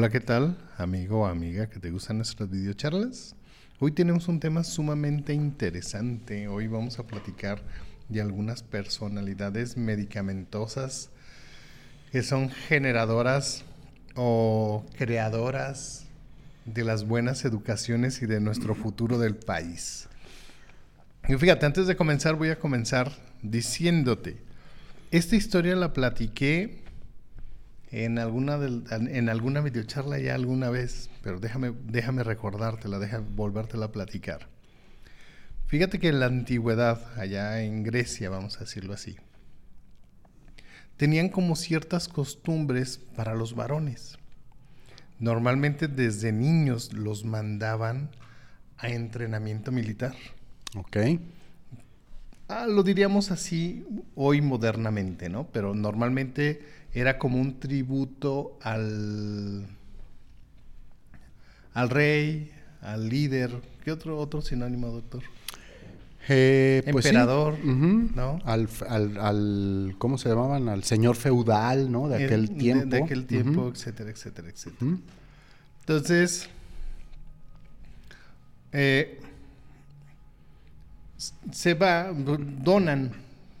Hola, ¿qué tal, amigo o amiga que te gustan nuestras videocharlas? Hoy tenemos un tema sumamente interesante. Hoy vamos a platicar de algunas personalidades medicamentosas que son generadoras o creadoras de las buenas educaciones y de nuestro futuro del país. Y fíjate, antes de comenzar voy a comenzar diciéndote, esta historia la platiqué en alguna, en alguna videocharla ya alguna vez, pero déjame, déjame recordártela, déjame volvértela a platicar. Fíjate que en la antigüedad, allá en Grecia, vamos a decirlo así, tenían como ciertas costumbres para los varones. Normalmente desde niños los mandaban a entrenamiento militar. Ok. Ah, lo diríamos así hoy modernamente, ¿no? Pero normalmente era como un tributo al, al rey, al líder. ¿Qué otro, otro sinónimo, doctor? Eh, pues Emperador, ¿no? Al, al, al, ¿cómo se llamaban? Al señor feudal, ¿no? De aquel tiempo. De, aquel tiempo, etcétera, etcétera, etcétera. Entonces, eh, se va, donan,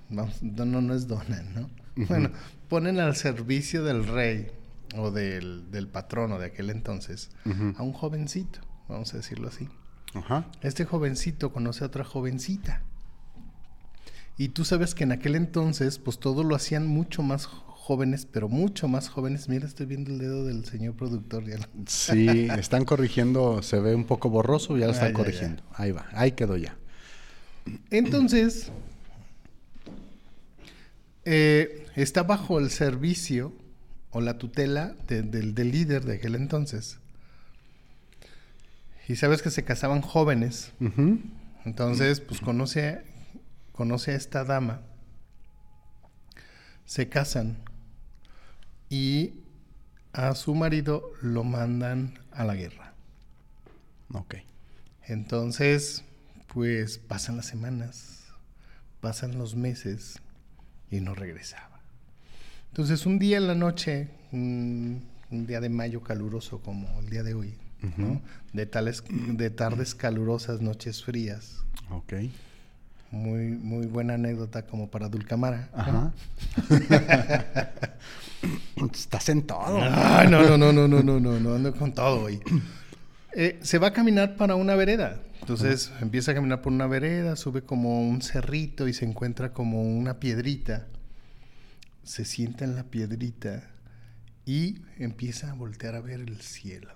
no, no es donan, ¿no? Bueno, ponen al servicio del rey o del, del patrono de aquel entonces a un jovencito, vamos a decirlo así. Este jovencito conoce a otra jovencita. Y tú sabes que en aquel entonces, pues todo lo hacían mucho más jóvenes, pero mucho más jóvenes. Mira, estoy viendo el dedo del señor productor. Ya. Sí, están corrigiendo, se ve un poco borroso, ya lo están corrigiendo. Ahí va, ahí quedó ya. Entonces, eh, está bajo el servicio o la tutela del líder de aquel entonces. Y sabes que se casaban jóvenes. Entonces, pues conoce, conoce a esta dama. Se casan. Y a su marido lo mandan a la guerra. Ok. Entonces, pues pasan las semanas, pasan los meses y no regresaba. Entonces un día en la noche, un, un día de mayo caluroso como el día de hoy, uh -huh. ¿no? de, tales, de tardes calurosas, noches frías. Ok. Muy, muy buena anécdota como para Dulcamara. Ajá. ¿no? Estás en todo. Ah, no, no, no, no, no, no, no, no, ando con todo hoy. Eh, se va a caminar para una vereda. Entonces empieza a caminar por una vereda, sube como un cerrito y se encuentra como una piedrita. Se sienta en la piedrita y empieza a voltear a ver el cielo.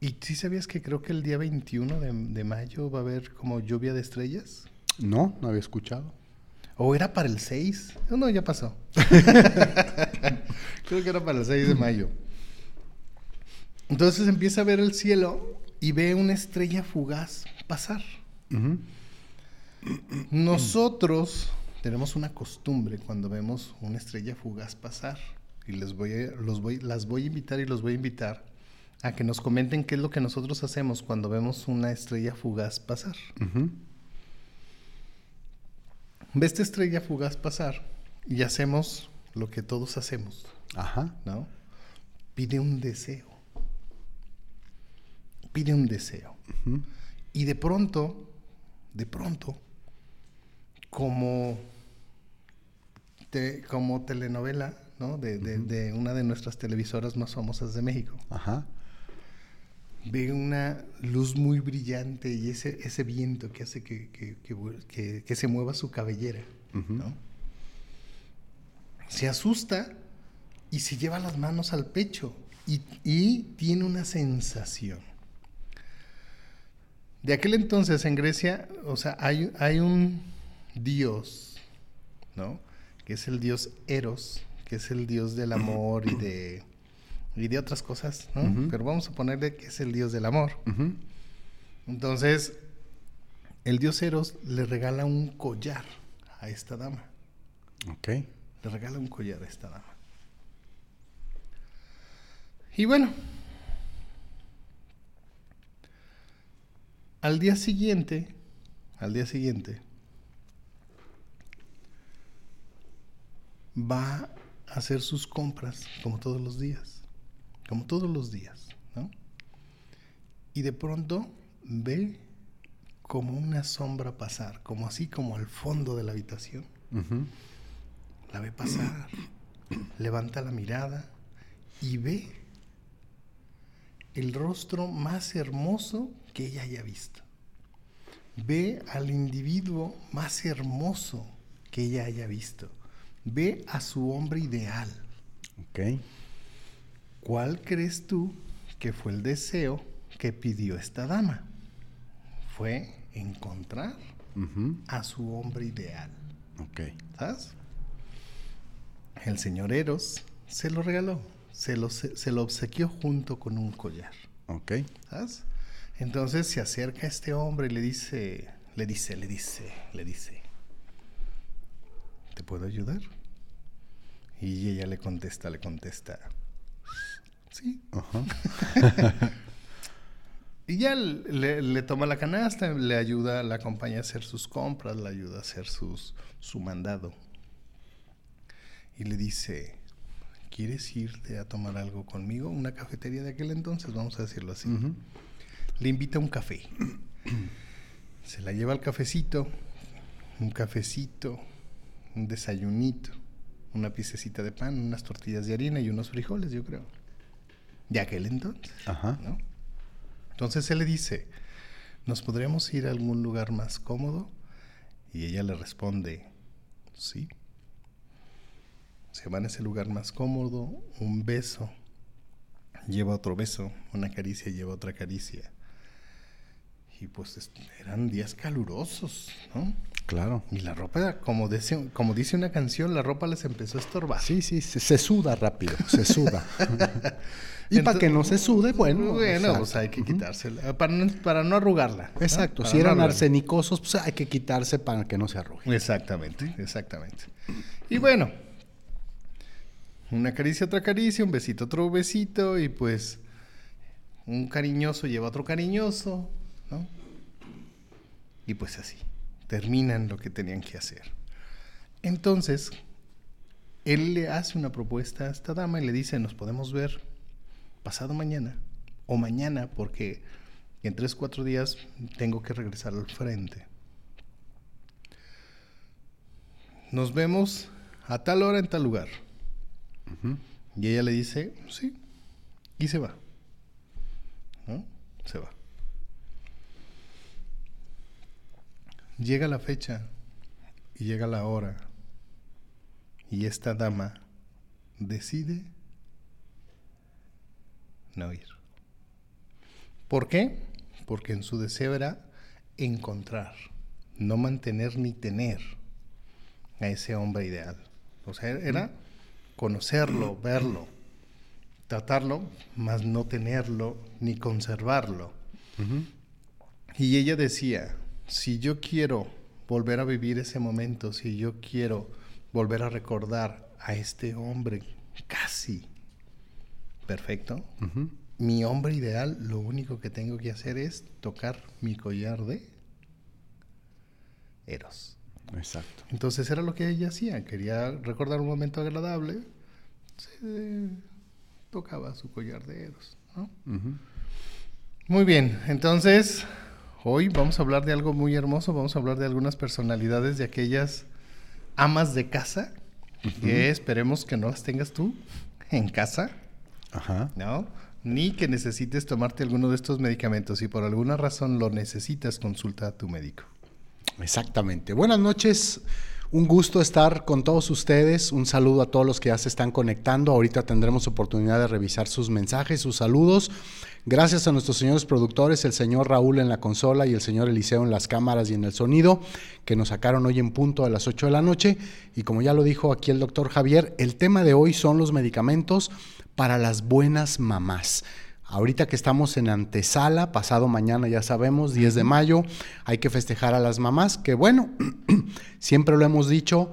¿Y si sabías que creo que el día 21 de, mayo va a haber como lluvia de estrellas? No, no había escuchado. ¿O era para el 6? No, no, ya pasó. creo que era para el 6 de mayo. Entonces empieza a ver el cielo y ve una estrella fugaz pasar. Nosotros tenemos una costumbre cuando vemos una estrella fugaz pasar y les voy los voy, las voy a invitar y los voy a invitar a que nos comenten qué es lo que nosotros hacemos cuando vemos una estrella fugaz pasar. Ve esta estrella fugaz pasar y hacemos lo que todos hacemos. Ajá. ¿No? Pide un deseo pide un deseo. Y de pronto, de pronto, como, como telenovela, ¿no? De, una de nuestras televisoras más famosas de México. Ajá. Ve una luz muy brillante y ese, ese viento que hace que, que, se mueva su cabellera, Se asusta y se lleva las manos al pecho y, y tiene una sensación de aquel entonces en Grecia, o sea, hay, hay un dios, ¿no? Que es el dios Eros, que es el dios del amor y de, y de otras cosas, ¿no? Pero vamos a ponerle que es el dios del amor. Entonces, el dios Eros le regala un collar a esta dama. Ok. Le regala un collar a esta dama. Y bueno, Al día siguiente, al día siguiente, va a hacer sus compras como todos los días. como todos los días, ¿no? Y de pronto ve como una sombra pasar, como así como al fondo de la habitación. La ve pasar, levanta la mirada y ve el rostro más hermoso que ella haya visto. Ve al individuo más hermoso que ella haya visto. Ve a su hombre ideal. Ok. ¿Cuál crees tú que fue el deseo que pidió esta dama? Fue encontrar a su hombre ideal. Ok. ¿Sabes? El señor Eros se lo regaló, se lo, se, lo obsequió junto con un collar. Ok. ¿Sabes? Entonces se acerca a este hombre y le dice, le dice, le dice, le dice, ¿te puedo ayudar? Y ella le contesta, le contesta, sí. y ya le, toma la canasta, le ayuda, la acompaña a hacer sus compras, le ayuda a hacer sus, su mandado. Y le dice, ¿quieres irte a tomar algo conmigo? Una cafetería de aquel entonces, vamos a decirlo así le invita a un café. Se la lleva al cafecito, un cafecito, un desayunito, una piececita de pan, unas tortillas de harina y unos frijoles, yo creo. De aquel entonces. Ajá. Entonces él le dice, ¿nos podríamos ir a algún lugar más cómodo? Y ella le responde, sí. Se van a ese lugar más cómodo, un beso lleva otro beso, una caricia lleva otra caricia y pues eran días calurosos, ¿no? Claro. Y la ropa, como dice, como dice una canción, la ropa les empezó a estorbar. Sí, sí, se, suda rápido, se suda. y para que no se sude, bueno. Bueno, pues hay que quitársela, para no, para no arrugarla. Exacto, si eran arsenicosos, pues hay que quitarse para que no se arrugue. Exactamente, exactamente. Y bueno, una caricia, otra caricia, un besito, otro besito, y pues un cariñoso lleva otro cariñoso, y pues así, terminan lo que tenían que hacer. Entonces, él le hace una propuesta a esta dama y le dice, nos podemos ver pasado mañana o mañana porque en tres, cuatro días tengo que regresar al frente. Nos vemos a tal hora en tal lugar. Y ella le dice, sí, y se va. ¿No? Se va. Llega la fecha y llega la hora y esta dama decide no ir. ¿Por qué? Porque en su deseo era encontrar, no mantener ni tener a ese hombre ideal. O sea, era conocerlo, verlo, tratarlo, mas no tenerlo ni conservarlo. Y ella decía, si yo quiero volver a vivir ese momento, si yo quiero volver a recordar a este hombre casi perfecto, mi hombre ideal, lo único que tengo que hacer es tocar mi collar de Eros. Exacto. Entonces era lo que ella hacía, quería recordar un momento agradable, se tocaba su collar de Eros. Muy bien, entonces Hoy vamos a hablar de algo muy hermoso, vamos a hablar de algunas personalidades de aquellas amas de casa, que esperemos que no las tengas tú en casa, Ajá. ¿no? Ni que necesites tomarte alguno de estos medicamentos. Si por alguna razón lo necesitas, consulta a tu médico. Exactamente. Buenas noches. Un gusto estar con todos ustedes. Un saludo a todos los que ya se están conectando. Ahorita tendremos oportunidad de revisar sus mensajes, sus saludos. Gracias a nuestros señores productores, el señor Raúl en la consola y el señor Eliseo en las cámaras y en el sonido, que nos sacaron hoy en punto a las 8 de la noche. Y como ya lo dijo aquí el doctor Javier, el tema de hoy son los medicamentos para las buenas mamás. Ahorita que estamos en antesala, pasado mañana ya sabemos, 10 de mayo, hay que festejar a las mamás, que bueno, siempre lo hemos dicho,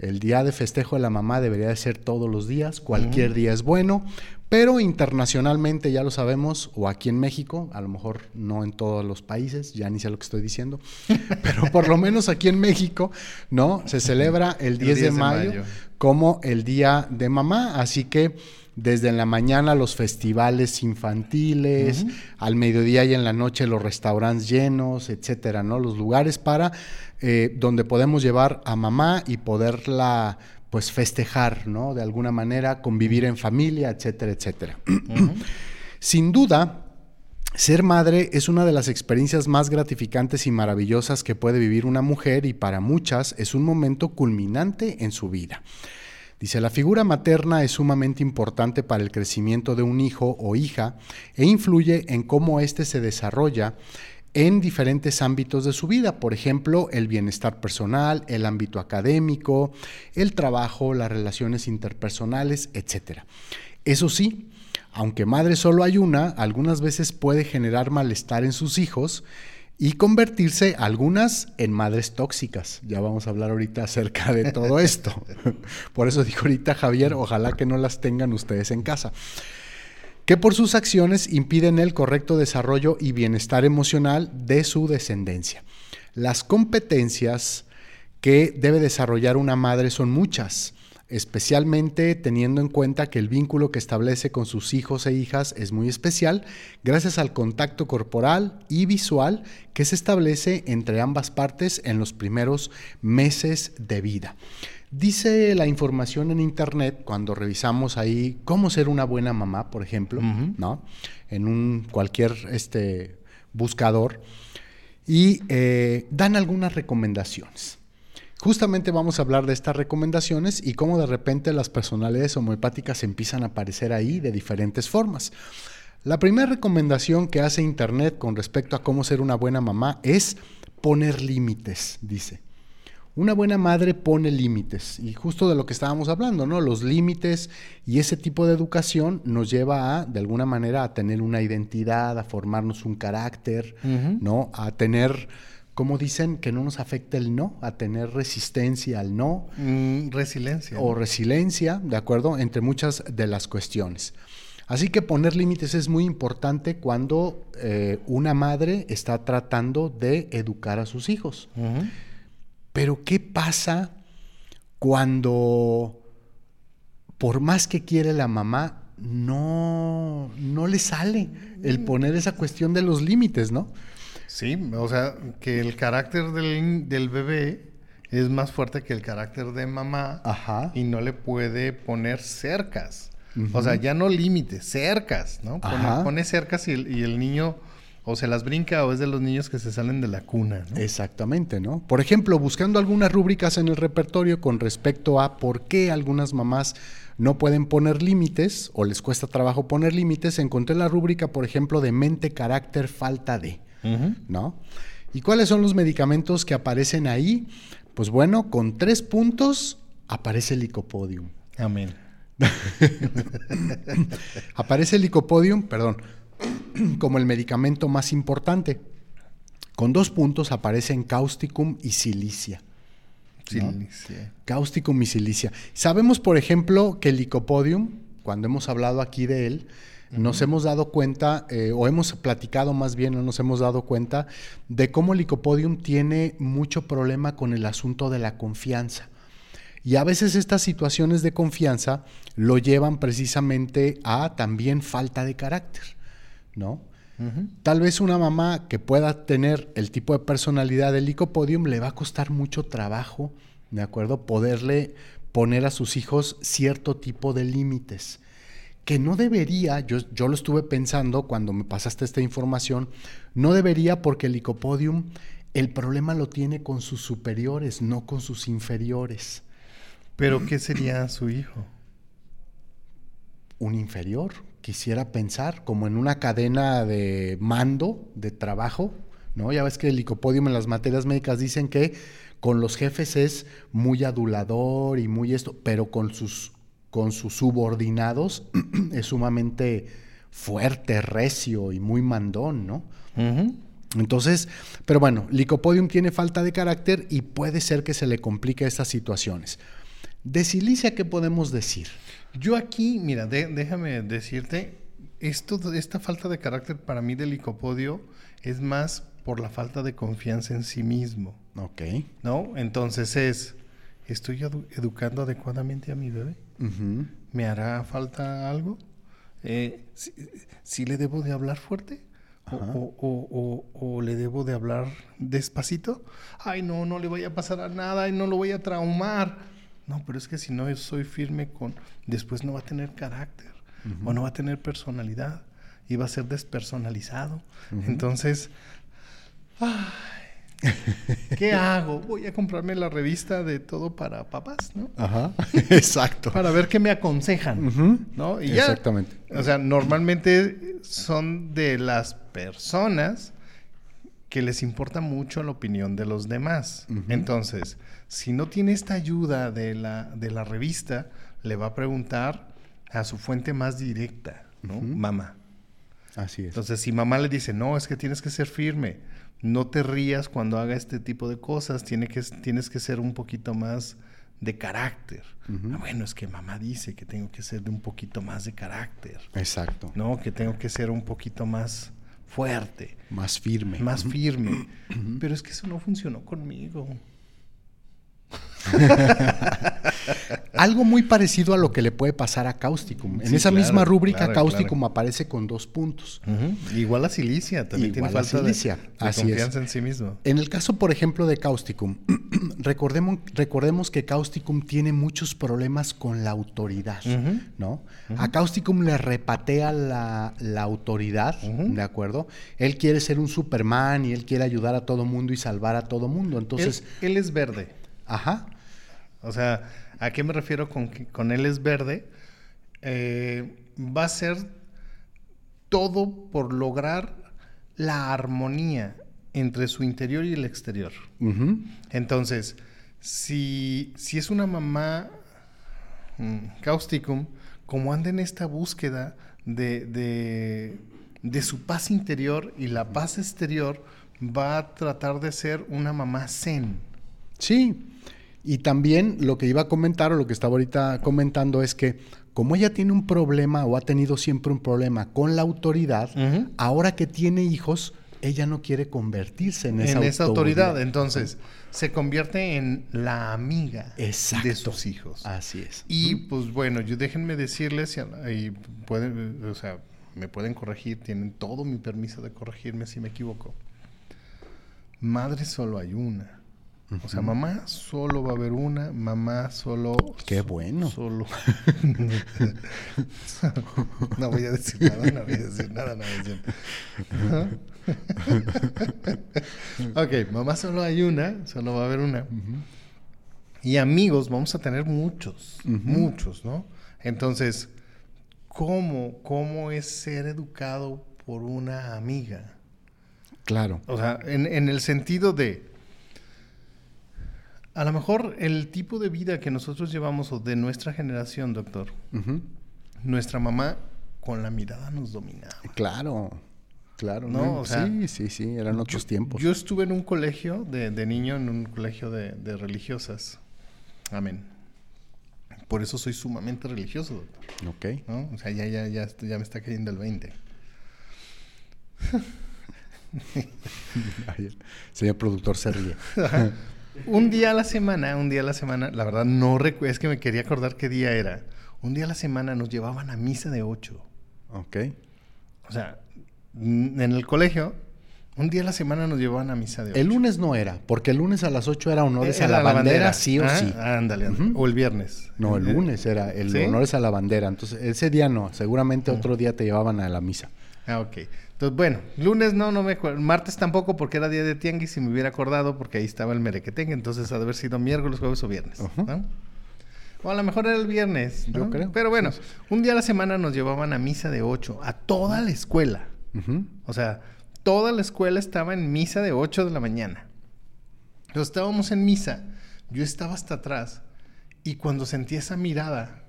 el día de festejo de la mamá debería de ser todos los días, cualquier día es bueno, pero internacionalmente ya lo sabemos, o aquí en México, a lo mejor no en todos los países, ya ni sé lo que estoy diciendo, pero por lo menos aquí en México, ¿no? Se celebra el 10, de, mayo, como el Día de Mamá, así que desde en la mañana los festivales infantiles, al mediodía y en la noche los restaurantes llenos, etcétera, ¿no? Los lugares para eh, donde podemos llevar a mamá y poderla pues festejar, ¿no? De alguna manera, convivir en familia, etcétera, etcétera. Sin duda, ser madre es una de las experiencias más gratificantes y maravillosas que puede vivir una mujer y para muchas es un momento culminante en su vida. Dice, la figura materna es sumamente importante para el crecimiento de un hijo o hija e influye en cómo éste se desarrolla en diferentes ámbitos de su vida, por ejemplo, el bienestar personal, el ámbito académico, el trabajo, las relaciones interpersonales, etc. Eso sí, aunque madre solo hay una, algunas veces puede generar malestar en sus hijos y convertirse algunas en madres tóxicas. Ya vamos a hablar ahorita acerca de todo esto. Por eso dijo ahorita Javier, ojalá que no las tengan ustedes en casa. Que por sus acciones impiden el correcto desarrollo y bienestar emocional de su descendencia. Las competencias que debe desarrollar una madre son muchas especialmente teniendo en cuenta que el vínculo que establece con sus hijos e hijas es muy especial gracias al contacto corporal y visual que se establece entre ambas partes en los primeros meses de vida. Dice la información en internet cuando revisamos ahí cómo ser una buena mamá, por ejemplo, ¿no? En un cualquier este, buscador y eh, dan algunas recomendaciones. Justamente vamos a hablar de estas recomendaciones y cómo de repente las personalidades homeopáticas empiezan a aparecer ahí de diferentes formas. La primera recomendación que hace Internet con respecto a cómo ser una buena mamá es poner límites, dice. Una buena madre pone límites y justo de lo que estábamos hablando, ¿no? Los límites y ese tipo de educación nos lleva a, de alguna manera, a tener una identidad, a formarnos un carácter, ¿no? A tener ¿Cómo dicen que no nos afecte el no? A tener resistencia al no. Mm, resiliencia. O resiliencia, ¿de acuerdo? Entre muchas de las cuestiones. Así que poner límites es muy importante cuando eh, una madre está tratando de educar a sus hijos. Pero ¿qué pasa cuando, por más que quiere la mamá, no, no le sale el mm. poner esa cuestión de los límites, ¿no? Sí, o sea, que el carácter del, bebé es más fuerte que el carácter de mamá Ajá. y no le puede poner cercas. O sea, ya no límites, cercas, ¿no? Pone, cercas y, el niño o se las brinca o es de los niños que se salen de la cuna. ¿no? Exactamente, ¿no? Por ejemplo, buscando algunas rúbricas en el repertorio con respecto a por qué algunas mamás no pueden poner límites o les cuesta trabajo poner límites, encontré la rúbrica, por ejemplo, de mente, carácter, falta de. ¿No? ¿Y cuáles son los medicamentos que aparecen ahí? Pues bueno, con tres puntos aparece el licopodium. Amén. aparece el licopodium, perdón, como el medicamento más importante. Con dos puntos aparecen causticum y silicia. Silicia. Causticum y silicia. Sabemos, por ejemplo, que el licopodium, cuando hemos hablado aquí de él, nos hemos dado cuenta, eh, o hemos platicado más bien, no nos hemos dado cuenta de cómo el Licopodium tiene mucho problema con el asunto de la confianza. Y a veces estas situaciones de confianza lo llevan precisamente a también falta de carácter, ¿no? Tal vez una mamá que pueda tener el tipo de personalidad del licopodium le va a costar mucho trabajo, ¿de acuerdo? Poderle poner a sus hijos cierto tipo de límites que no debería, yo, yo, lo estuve pensando cuando me pasaste esta información, no debería porque el licopodium el problema lo tiene con sus superiores, no con sus inferiores. ¿Pero qué sería su hijo? Un inferior, quisiera pensar, como en una cadena de mando, de trabajo, ¿no? Ya ves que el licopodium en las materias médicas dicen que con los jefes es muy adulador y muy esto, pero con sus con sus subordinados es sumamente fuerte, recio y muy mandón, ¿no? Entonces, pero bueno, Licopodium tiene falta de carácter y puede ser que se le complique estas situaciones. De Silicia, ¿qué podemos decir? Yo aquí, mira, déjame decirte, esto, esta falta de carácter para mí de Licopodio es más por la falta de confianza en sí mismo. Ok. ¿No? Entonces es, ¿estoy educando adecuadamente a mi bebé? ¿Me hará falta algo? Eh, ¿sí, sí le debo de hablar fuerte? O, o- o- o- o le debo de hablar despacito? Ay, no, no le vaya a pasar a nada y no lo voy a traumar. No, pero es que si no soy firme con... Después no va a tener carácter o no va a tener personalidad y va a ser despersonalizado. Entonces, ay, ¿qué hago? Voy a comprarme la revista de todo para papás, ¿no? Ajá, exacto. Para ver qué me aconsejan. ¿no? Y ya. Exactamente. O sea, normalmente son de las personas que les importa mucho la opinión de los demás. Entonces, si no tiene esta ayuda de la, de la revista, le va a preguntar a su fuente más directa, ¿no? Mamá. Así es. Entonces, si mamá le dice, no, es que tienes que ser firme, no te rías cuando haga este tipo de cosas, tiene que, tienes que ser un poquito más de carácter. Ah, bueno, es que mamá dice que tengo que ser de un poquito más de carácter, Exacto. ¿no? Que tengo que ser un poquito más fuerte, Más firme. más firme. Pero es que eso no funcionó conmigo. Algo muy parecido a lo que le puede pasar a Causticum. En Sí, esa claro, misma rúbrica, claro, Causticum aparece con dos puntos. Igual a Silicia, también Igual tiene a falta de- Cilicia, de, así confianza es. en sí mismo. En el caso, por ejemplo, de Causticum, recordemos, recordemos que Causticum tiene muchos problemas con la autoridad. ¿no? A Causticum le repatea la, la autoridad. ¿de acuerdo? Él quiere ser un Superman y él quiere ayudar a todo mundo y salvar a todo mundo. Entonces, él, él es verde. ajá, O sea, ¿a qué me refiero con que con él es verde? Eh, va a ser todo por lograr la armonía entre su interior y el exterior. Entonces, si, si es una mamá mm, causticum, como anda en esta búsqueda de, de, de su paz interior y la paz exterior, va a tratar de ser una mamá zen. Sí, y también lo que iba a comentar o lo que estaba ahorita comentando es que como ella tiene un problema o ha tenido siempre un problema con la autoridad, ahora que tiene hijos, ella no quiere convertirse en en esa, esa, autoridad. Entonces, se convierte en la amiga Exacto. de sus hijos. Así es. Y pues bueno, yo déjenme decirles, y, y pueden, o sea, me pueden corregir, tienen todo mi permiso de corregirme si me equivoco. Madre solo hay una. O sea, mamá solo va a haber una, mamá solo... Qué bueno. Solo... no voy a decir nada, no voy a decir nada, no voy a decir Ok, mamá solo hay una, solo va a haber una. Y amigos vamos a tener muchos, muchos, ¿no? Entonces, ¿cómo, ¿cómo es ser educado por una amiga? Claro. O sea, en, en el sentido de, a lo mejor el tipo de vida que nosotros llevamos o de nuestra generación, doctor, nuestra mamá con la mirada nos dominaba. Claro. Claro. No, No, o sea, sí, sí, sí, eran otros tiempos. Yo estuve en un colegio de, de niño, en un colegio de, de religiosas. Amén. Por eso soy sumamente religioso, doctor. Ok. ¿no? O sea, ya, ya, ya, ya me está cayendo el 20. Ay, el señor productor se ríe. Un día a la semana, un día a la semana, la verdad no recuerdo, es que me quería acordar qué día era. Un día a la semana nos llevaban a misa de 8. Ok. O sea, en el colegio, un día a la semana nos llevaban a misa de 8. El lunes no era, porque el lunes a las 8 era honores a la, bandera, sí o Ah, sí. Ándale. Ujú. O el viernes. No, el Eh, lunes era el ¿Sí? honores a la bandera. Entonces, ese día no. Seguramente otro día te llevaban a la misa. Ah, ok. Entonces, bueno, lunes no, no me acuerdo. Martes tampoco porque era día de tianguis y me hubiera acordado porque ahí estaba el merequetengue. Entonces, ha de haber sido miércoles, jueves o viernes. O a lo mejor era el viernes. Yo creo. Pero bueno, un día a la semana nos llevaban a misa de 8 a toda la escuela. O sea, toda la escuela estaba en misa de 8 de la mañana. Entonces estábamos en misa, yo estaba hasta atrás y cuando sentí esa mirada,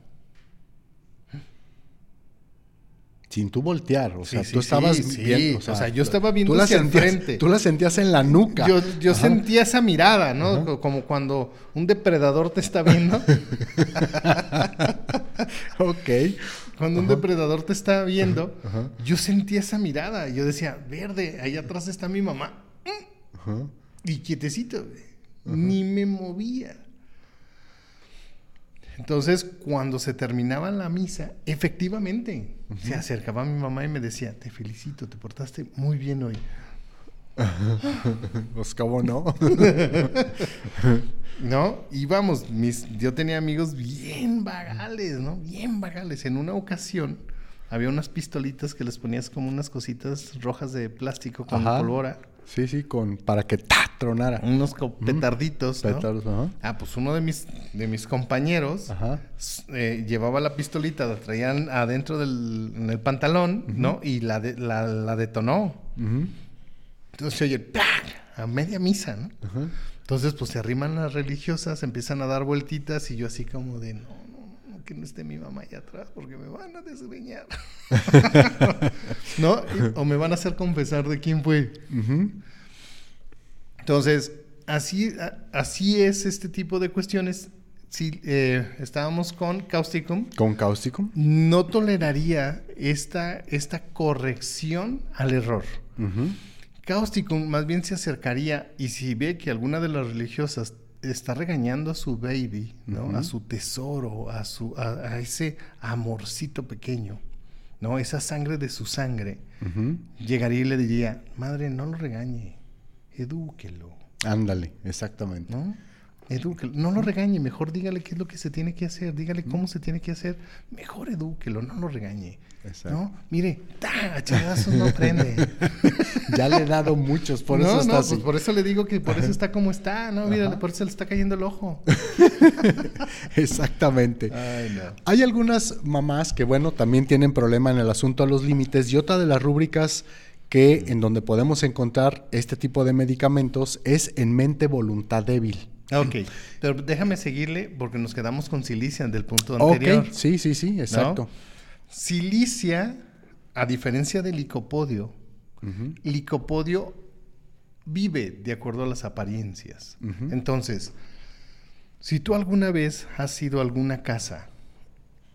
Sin tú voltear. O sea, sí, tú estabas sí, viendo. O sea, yo estaba viendo tú la hacia el sentías- frente. Tú la sentías en la nuca. yo, sentía esa mirada, ¿no? Co- Como cuando un depredador te está viendo. Ok. Cuando un depredador te está viendo, Ajá. yo sentía esa mirada. Yo decía, verde, ahí atrás está mi mamá. Y quietecito. Ni me movía. Entonces, cuando se terminaba la misa, efectivamente, se acercaba a mi mamá y me decía, te felicito, te portaste muy bien hoy. Pues cómo no. ¿No? Y vamos, mis, yo tenía amigos bien vagales, ¿no? Bien vagales. En una ocasión había unas pistolitas que les ponías como unas cositas rojas de plástico con Ajá. polvora. Sí, sí, con para que ta tronara. Unos petarditos, ¿no? Petardos, ajá. Ah, pues uno de mis, de mis compañeros Ajá. eh, llevaba la pistolita, la traían adentro del en el pantalón, ¿no? Y la, de- la, la detonó. Ujú. Entonces se oye a media misa, ¿no? Ajá. Entonces, pues se arriman las religiosas, empiezan a dar vueltitas y yo así como de, no, que no esté mi mamá allá atrás porque me van a desgreñar. ¿No? Y- o me van a hacer confesar de quién fue. Entonces, así, a- así es este tipo de cuestiones. Si eh, estábamos con Causticum, Con cáustico. no toleraría esta, esta corrección al error. Causticum más bien se acercaría y si ve que alguna de las religiosas está regañando a su baby, ¿no? A su tesoro, a su a, a ese amorcito pequeño, ¿no? Esa sangre de su sangre. Llegaría y le diría, "Madre, no lo regañe. Edúquelo." Ándale, exactamente. ¿no? Edúquelo. No lo regañe, mejor dígale qué es lo que se tiene que hacer, dígale cómo se tiene que hacer. Mejor edúquelo, no lo regañe. Exacto. ¿No? Mire, chingazos no aprende. Ya le he dado muchos, por no, eso está no, así. pues por eso le digo que por eso está como está, ¿no? Mira, por eso le está cayendo el ojo. Exactamente. Ay, no. Hay algunas mamás que, bueno, también tienen problema en el asunto a los límites y otra de las rúbricas que en donde podemos encontrar este tipo de medicamentos es en mente voluntad débil. Ok, pero déjame seguirle porque nos quedamos con Silicia del punto anterior. Ok, sí, sí, sí, exacto. ¿no? Silicia, a diferencia del licopodio, licopodio vive de acuerdo a las apariencias. Entonces, si tú alguna vez has ido a alguna casa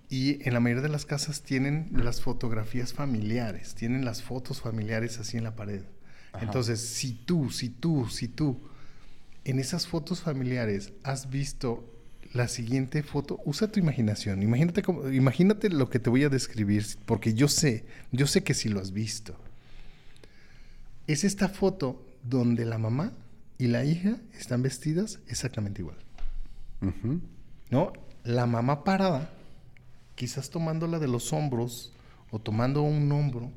y en la mayoría de las casas tienen las fotografías familiares, tienen las fotos familiares así en la pared. Ajá. Entonces, si tú, si tú, si tú en esas fotos familiares has visto la siguiente foto, usa tu imaginación. Imagínate cómo- imagínate lo que te voy a describir porque yo sé, yo sé que si lo has visto. Es esta foto donde la mamá y la hija están vestidas exactamente igual. ¿No? La mamá parada, quizás tomándola de los hombros o tomando un hombro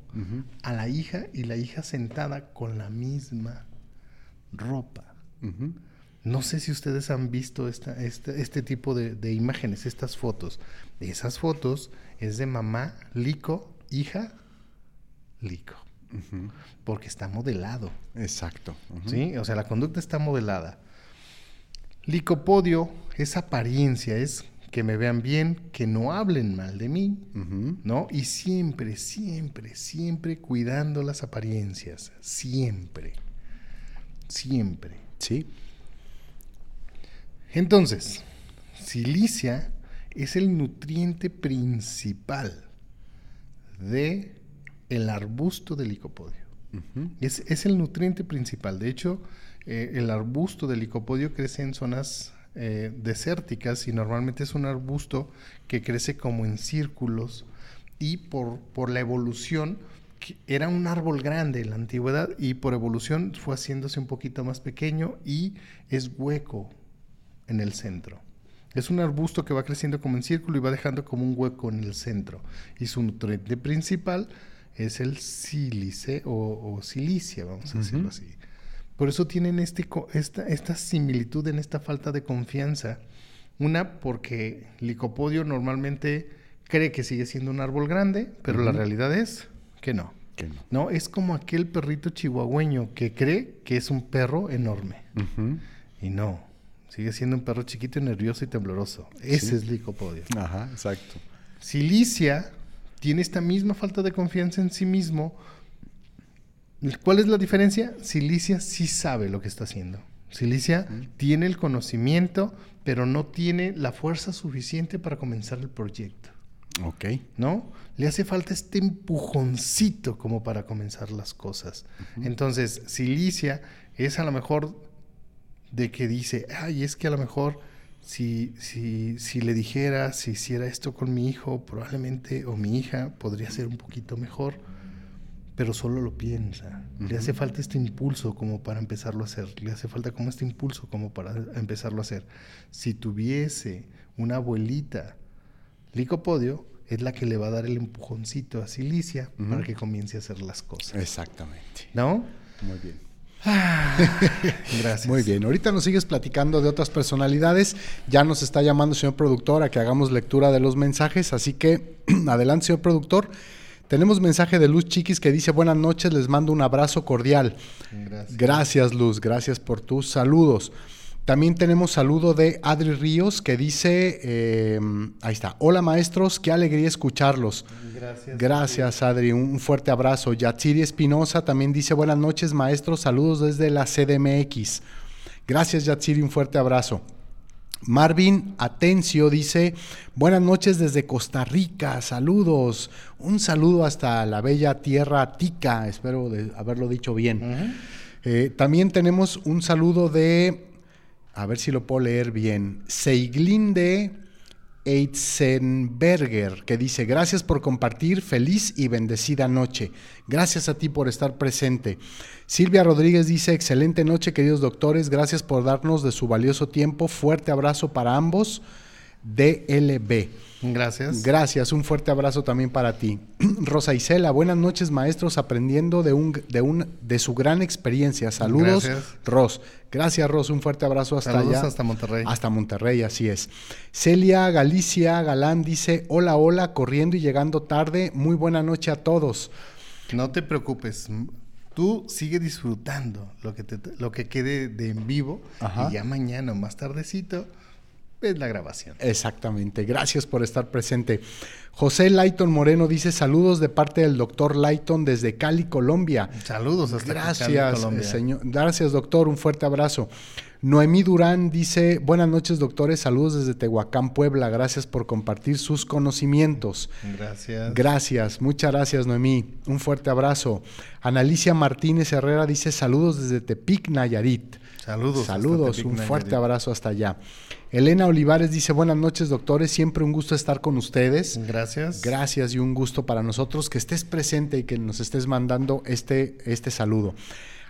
a la hija y la hija sentada con la misma ropa. No sé si ustedes han visto esta, esta- este tipo de, de imágenes, estas fotos. Esas fotos es de mamá, lico, hija, lico. Porque está modelado. Exacto. ¿Sí? O sea, la conducta está modelada. Licopodio es apariencia, es que me vean bien, que no hablen mal de mí. ¿no? Y siempre, siempre, siempre cuidando las apariencias. Siempre. Siempre. Sí. Entonces, silicia es el nutriente principal de el arbusto del licopodio. Es, es el nutriente principal. De hecho, eh, el arbusto del licopodio crece en zonas eh, desérticas y normalmente es un arbusto que crece como en círculos y por, por la evolución, era un árbol grande en la antigüedad y por evolución fue haciéndose un poquito más pequeño y es hueco en el centro. Es un arbusto que va creciendo como en círculo y va dejando como un hueco en el centro. Y su nutriente principal es el sílice o, o silicia, vamos a decirlo así. Por eso tienen este, esta, esta similitud en esta falta de confianza. Una, porque Licopodio normalmente cree que sigue siendo un árbol grande, pero la realidad es que no. Que no. No, es como aquel perrito chihuahueño que cree que es un perro enorme. Y no, sigue siendo un perro chiquito nervioso y tembloroso. Ese Sí. es Licopodio. Ajá, exacto. Silicia tiene esta misma falta de confianza en sí mismo. ¿Cuál es la diferencia? Silicia sí sabe lo que está haciendo. Silicia tiene el conocimiento, pero no tiene la fuerza suficiente para comenzar el proyecto. Ok. ¿no? Le hace falta este empujoncito como para comenzar las cosas. Entonces, Silicia es a lo mejor de que dice, ay, es que a lo mejor si, si, si le dijera, si hiciera esto con mi hijo, probablemente, o mi hija, podría ser un poquito mejor, pero solo lo piensa. Le hace falta este impulso como para empezarlo a hacer, le hace falta como este impulso como para empezarlo a hacer. Si tuviese una abuelita licopodio, es la que le va a dar el empujoncito a Silicia para que comience a hacer las cosas. Exactamente. ¿No? Muy bien. Gracias. Muy bien, ahorita nos sigues platicando de otras personalidades. Ya nos está llamando el señor productor a que hagamos lectura de los mensajes, así que adelante, señor productor. Tenemos mensaje de Luz Chiquis que dice buenas noches, les mando un abrazo cordial. Gracias. Gracias Luz, gracias por tus saludos. También tenemos saludo de Adri Ríos que dice, eh, ahí está, hola maestros, qué alegría escucharlos. Gracias. Gracias, Adri. Un fuerte abrazo. Yatsiri Espinosa también dice buenas noches, maestros. Saludos desde la CDMX. Gracias, Yatsiri. Un fuerte abrazo. Marvin Atencio dice, buenas noches desde Costa Rica, saludos, un saludo hasta la bella tierra tica, espero de haberlo dicho bien. Eh, también tenemos un saludo de, a ver si lo puedo leer bien, Seiglinde Eitzenberger, que dice, gracias por compartir, feliz y bendecida noche. Gracias a ti por estar presente. Silvia Rodríguez dice, excelente noche, queridos doctores, gracias por darnos de su valioso tiempo. Fuerte abrazo para ambos. DLB. Gracias. Gracias, un fuerte abrazo también para ti. Rosa Isela, buenas noches maestros, aprendiendo de, un, de, un, de su gran experiencia. Saludos, Gracias. Ros. Gracias, Ros, un fuerte abrazo hasta Saludos allá. hasta Monterrey. Hasta Monterrey, así es. Celia Galicia Galán dice, hola, hola, corriendo y llegando tarde. Muy buena noche a todos. No te preocupes. Tú sigue disfrutando lo que, te, lo que quede de en vivo Ajá. y ya mañana o más tardecito ves la grabación. Exactamente, gracias por estar presente. José Layton Moreno dice saludos de parte del doctor Layton desde Cali, Colombia. Saludos hasta Cali, Gracias, Colombia. eh, señor. Gracias, doctor. Un fuerte abrazo. Noemí Durán dice, buenas noches, doctores. Saludos desde Tehuacán, Puebla. Gracias por compartir sus conocimientos. Gracias. Gracias, muchas gracias, Noemí. Un fuerte abrazo. Analicia Martínez Herrera dice, saludos desde Tepic, Nayarit. Saludos. Saludos, un fuerte abrazo hasta allá. Elena Olivares dice, buenas noches, doctores. Siempre un gusto estar con ustedes. Gracias. Gracias y un gusto para nosotros que estés presente y que nos estés mandando este, este saludo.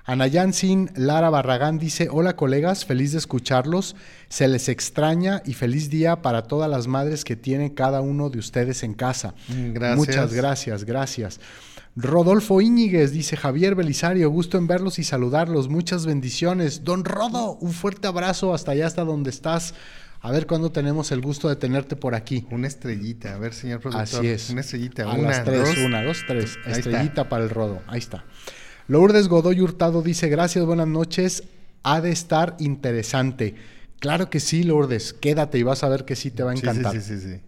Anayansin Lara Barragán dice, hola colegas, feliz de escucharlos, se les extraña y feliz día para todas las madres que tiene cada uno de ustedes en casa. Gracias. Muchas gracias, gracias. Rodolfo Íñiguez dice, Javier Belisario, gusto en verlos y saludarlos, muchas bendiciones. Don Rodo, un fuerte abrazo hasta allá, hasta donde estás. A ver cuándo tenemos el gusto de tenerte por aquí. Una estrellita. A ver, señor productor. Así es. Una estrellita. A una, las tres, dos. una, dos, tres. Estrellita para el rodo. Ahí está. Lourdes Godoy Hurtado dice, gracias, buenas noches. Ha de estar interesante. Claro que sí, Lourdes. Quédate y vas a ver que sí te va a Sí, encantar. Sí, sí, sí, sí.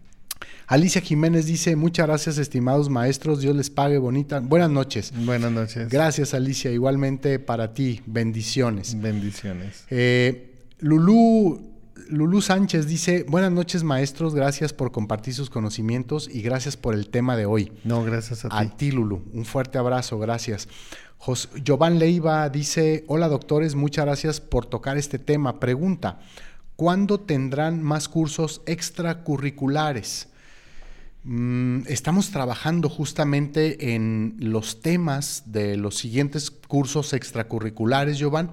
Alicia Jiménez dice, muchas gracias, estimados maestros. Dios les pague bonita. Buenas noches. Buenas noches. Gracias, Alicia. Igualmente para ti. Bendiciones. Bendiciones. Eh, Lulú, Lulú Sánchez dice, buenas noches maestros, gracias por compartir sus conocimientos y gracias por el tema de hoy. No, gracias a ti. A ti, Lulú, un fuerte abrazo, gracias. Jos Jovan Leiva dice, hola doctores, muchas gracias por tocar este tema. Pregunta, ¿cuándo tendrán más cursos extracurriculares? Mm, estamos trabajando justamente en los temas de los siguientes cursos extracurriculares, Jovan.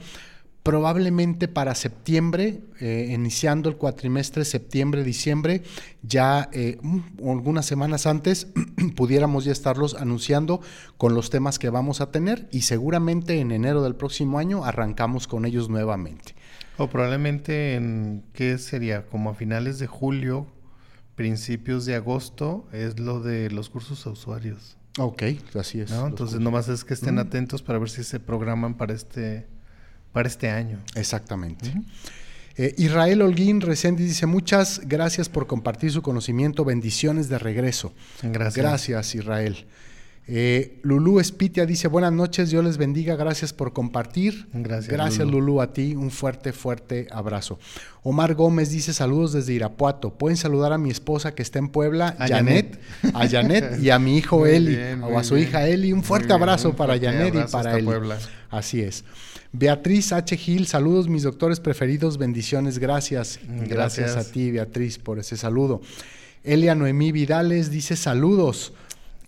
Probablemente para septiembre, eh, iniciando el cuatrimestre septiembre-diciembre, ya eh, algunas semanas antes pudiéramos ya estarlos anunciando con los temas que vamos a tener y seguramente en enero del próximo año arrancamos con ellos nuevamente. O probablemente en, ¿qué sería? Como a finales de julio, principios de agosto, es lo de los cursos a usuarios. Ok, así es. Entonces, cursos. nomás es que estén Mm. atentos para ver si se programan para este, para este año. Exactamente. Eh, Israel Holguín Reséndiz dice, muchas gracias por compartir su conocimiento, bendiciones de regreso. Gracias. Gracias, Israel. Eh, Lulú Espitia dice, buenas noches, Dios les bendiga, gracias por compartir. Gracias, Gracias Lulú. Lulú, a ti, un fuerte, fuerte abrazo. Omar Gómez dice, saludos desde Irapuato. Pueden saludar a mi esposa que está en Puebla, A Janet, a Janet y a mi hijo Muy Eli, bien, o a su bien. hija Eli. Un fuerte abrazo para Janet y para Eli. Puebla. Así es. Beatriz H. Gil, saludos mis doctores preferidos, bendiciones, gracias. Gracias, Gracias. a ti, Beatriz, por ese saludo. Elia Noemí Vidales dice saludos.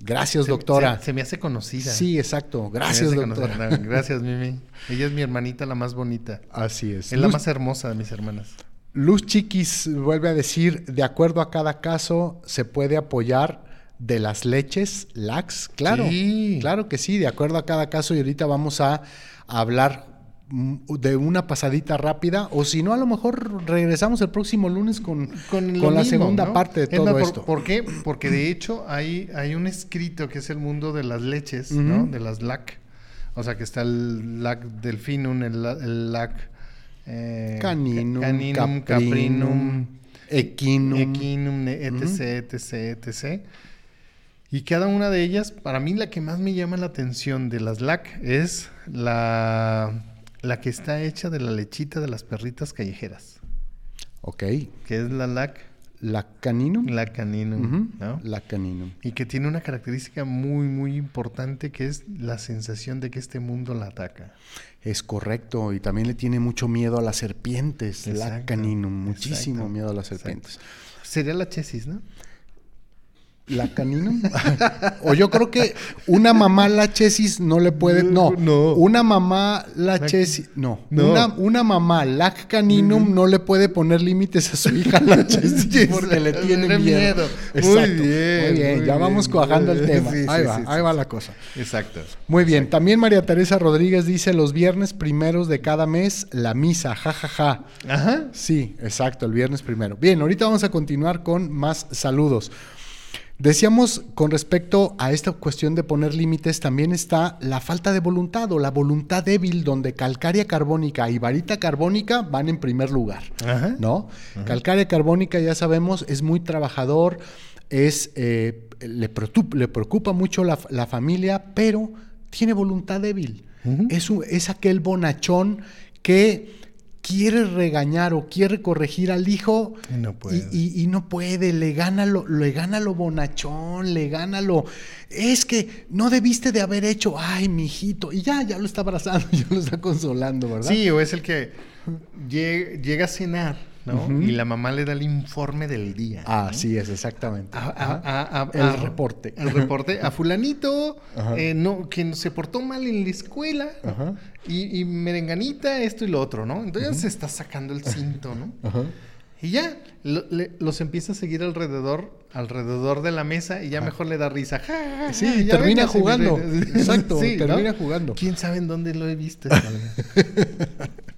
Gracias, Se- doctora. Se, se me hace conocida. Sí, exacto. Gracias, doctora. conocida. Gracias, Mimi. Ella es mi hermanita, la más bonita. Así es. Es la más hermosa de mis hermanas. Luz Chiquis vuelve a decir, de acuerdo a cada caso, se puede apoyar de las leches lax. Claro, Sí. claro que sí, de acuerdo a cada caso. Y ahorita vamos a hablar de una pasadita rápida, o si no, a lo mejor regresamos el próximo lunes con, Con, la mismo, segunda ¿no? parte de Es todo más, esto. ¿Por qué? Porque de hecho hay, hay un escrito que es el mundo de las leches. ¿no? De las LAC. O sea, que está el LAC delfinum, el, el LAC eh, Caninum, ca- caninum, caprinum, caprinum, equinum. equinum, ne- etc, etc, etc. Y cada una de ellas, para mí la que más me llama la atención de las LAC es la, la que está hecha de la lechita de las perritas callejeras, Ok. que es la LAC La caninum. la caninum, Ujú, ¿no? La caninum. Y que tiene una característica muy, muy importante que es la sensación de que este mundo la ataca. Es correcto, y también le tiene mucho miedo a las serpientes, la Exacto, caninum, muchísimo exacto, miedo a las exacto. serpientes. Sería la chesis, ¿no? ¿La caninum? o yo creo que una mamá lachesis no le puede, no, No. una mamá lachesis, no, No. Una, una mamá lac caninum no le puede poner límites a su hija lachesis porque le tiene miedo. miedo. Muy Exacto, bien, muy bien, muy ya bien. vamos cuajando el tema. Sí, ahí sí, va, sí, ahí va la cosa. Exacto. Muy bien, también María Teresa Rodríguez dice los viernes primeros de cada mes la misa, jajaja. Ajá. Sí, exacto, el viernes primero. Bien, ahorita vamos a continuar con más saludos. Decíamos con respecto a esta cuestión de poner límites, también está la falta de voluntad o la voluntad débil, donde calcárea carbónica y varita carbónica van en primer lugar. Ajá. ¿no? Calcárea carbónica, ya sabemos, es muy trabajador, es, eh, le, preocup- le preocupa mucho la, la familia, pero tiene voluntad débil. Es, un- es aquel bonachón que quiere regañar o quiere corregir al hijo Y no puede. y, y- y no puede, le gana, lo, le gana lo bonachón, le gana lo... Es que no debiste de haber hecho, ay, mi hijito, y ya, ya lo está abrazando, ya lo está consolando, ¿verdad? Sí, o es el que lle- llega a cenar, ¿no? Y la mamá le da el informe del día. Ah, ¿no? sí es, exactamente. A- El reporte. El reporte a fulanito, eh, no, que se portó mal en la escuela, y, y merenganita, esto y lo otro, ¿no? Entonces se está sacando el cinto, ¿no? Ajá. Y ya, lo- le- los empieza a seguir alrededor, alrededor de la mesa y ya mejor le da risa. Ja, ja, ja, Sí, termina jugando. Exacto, Sí, ¿no? termina jugando. ¿Quién sabe en dónde lo he visto?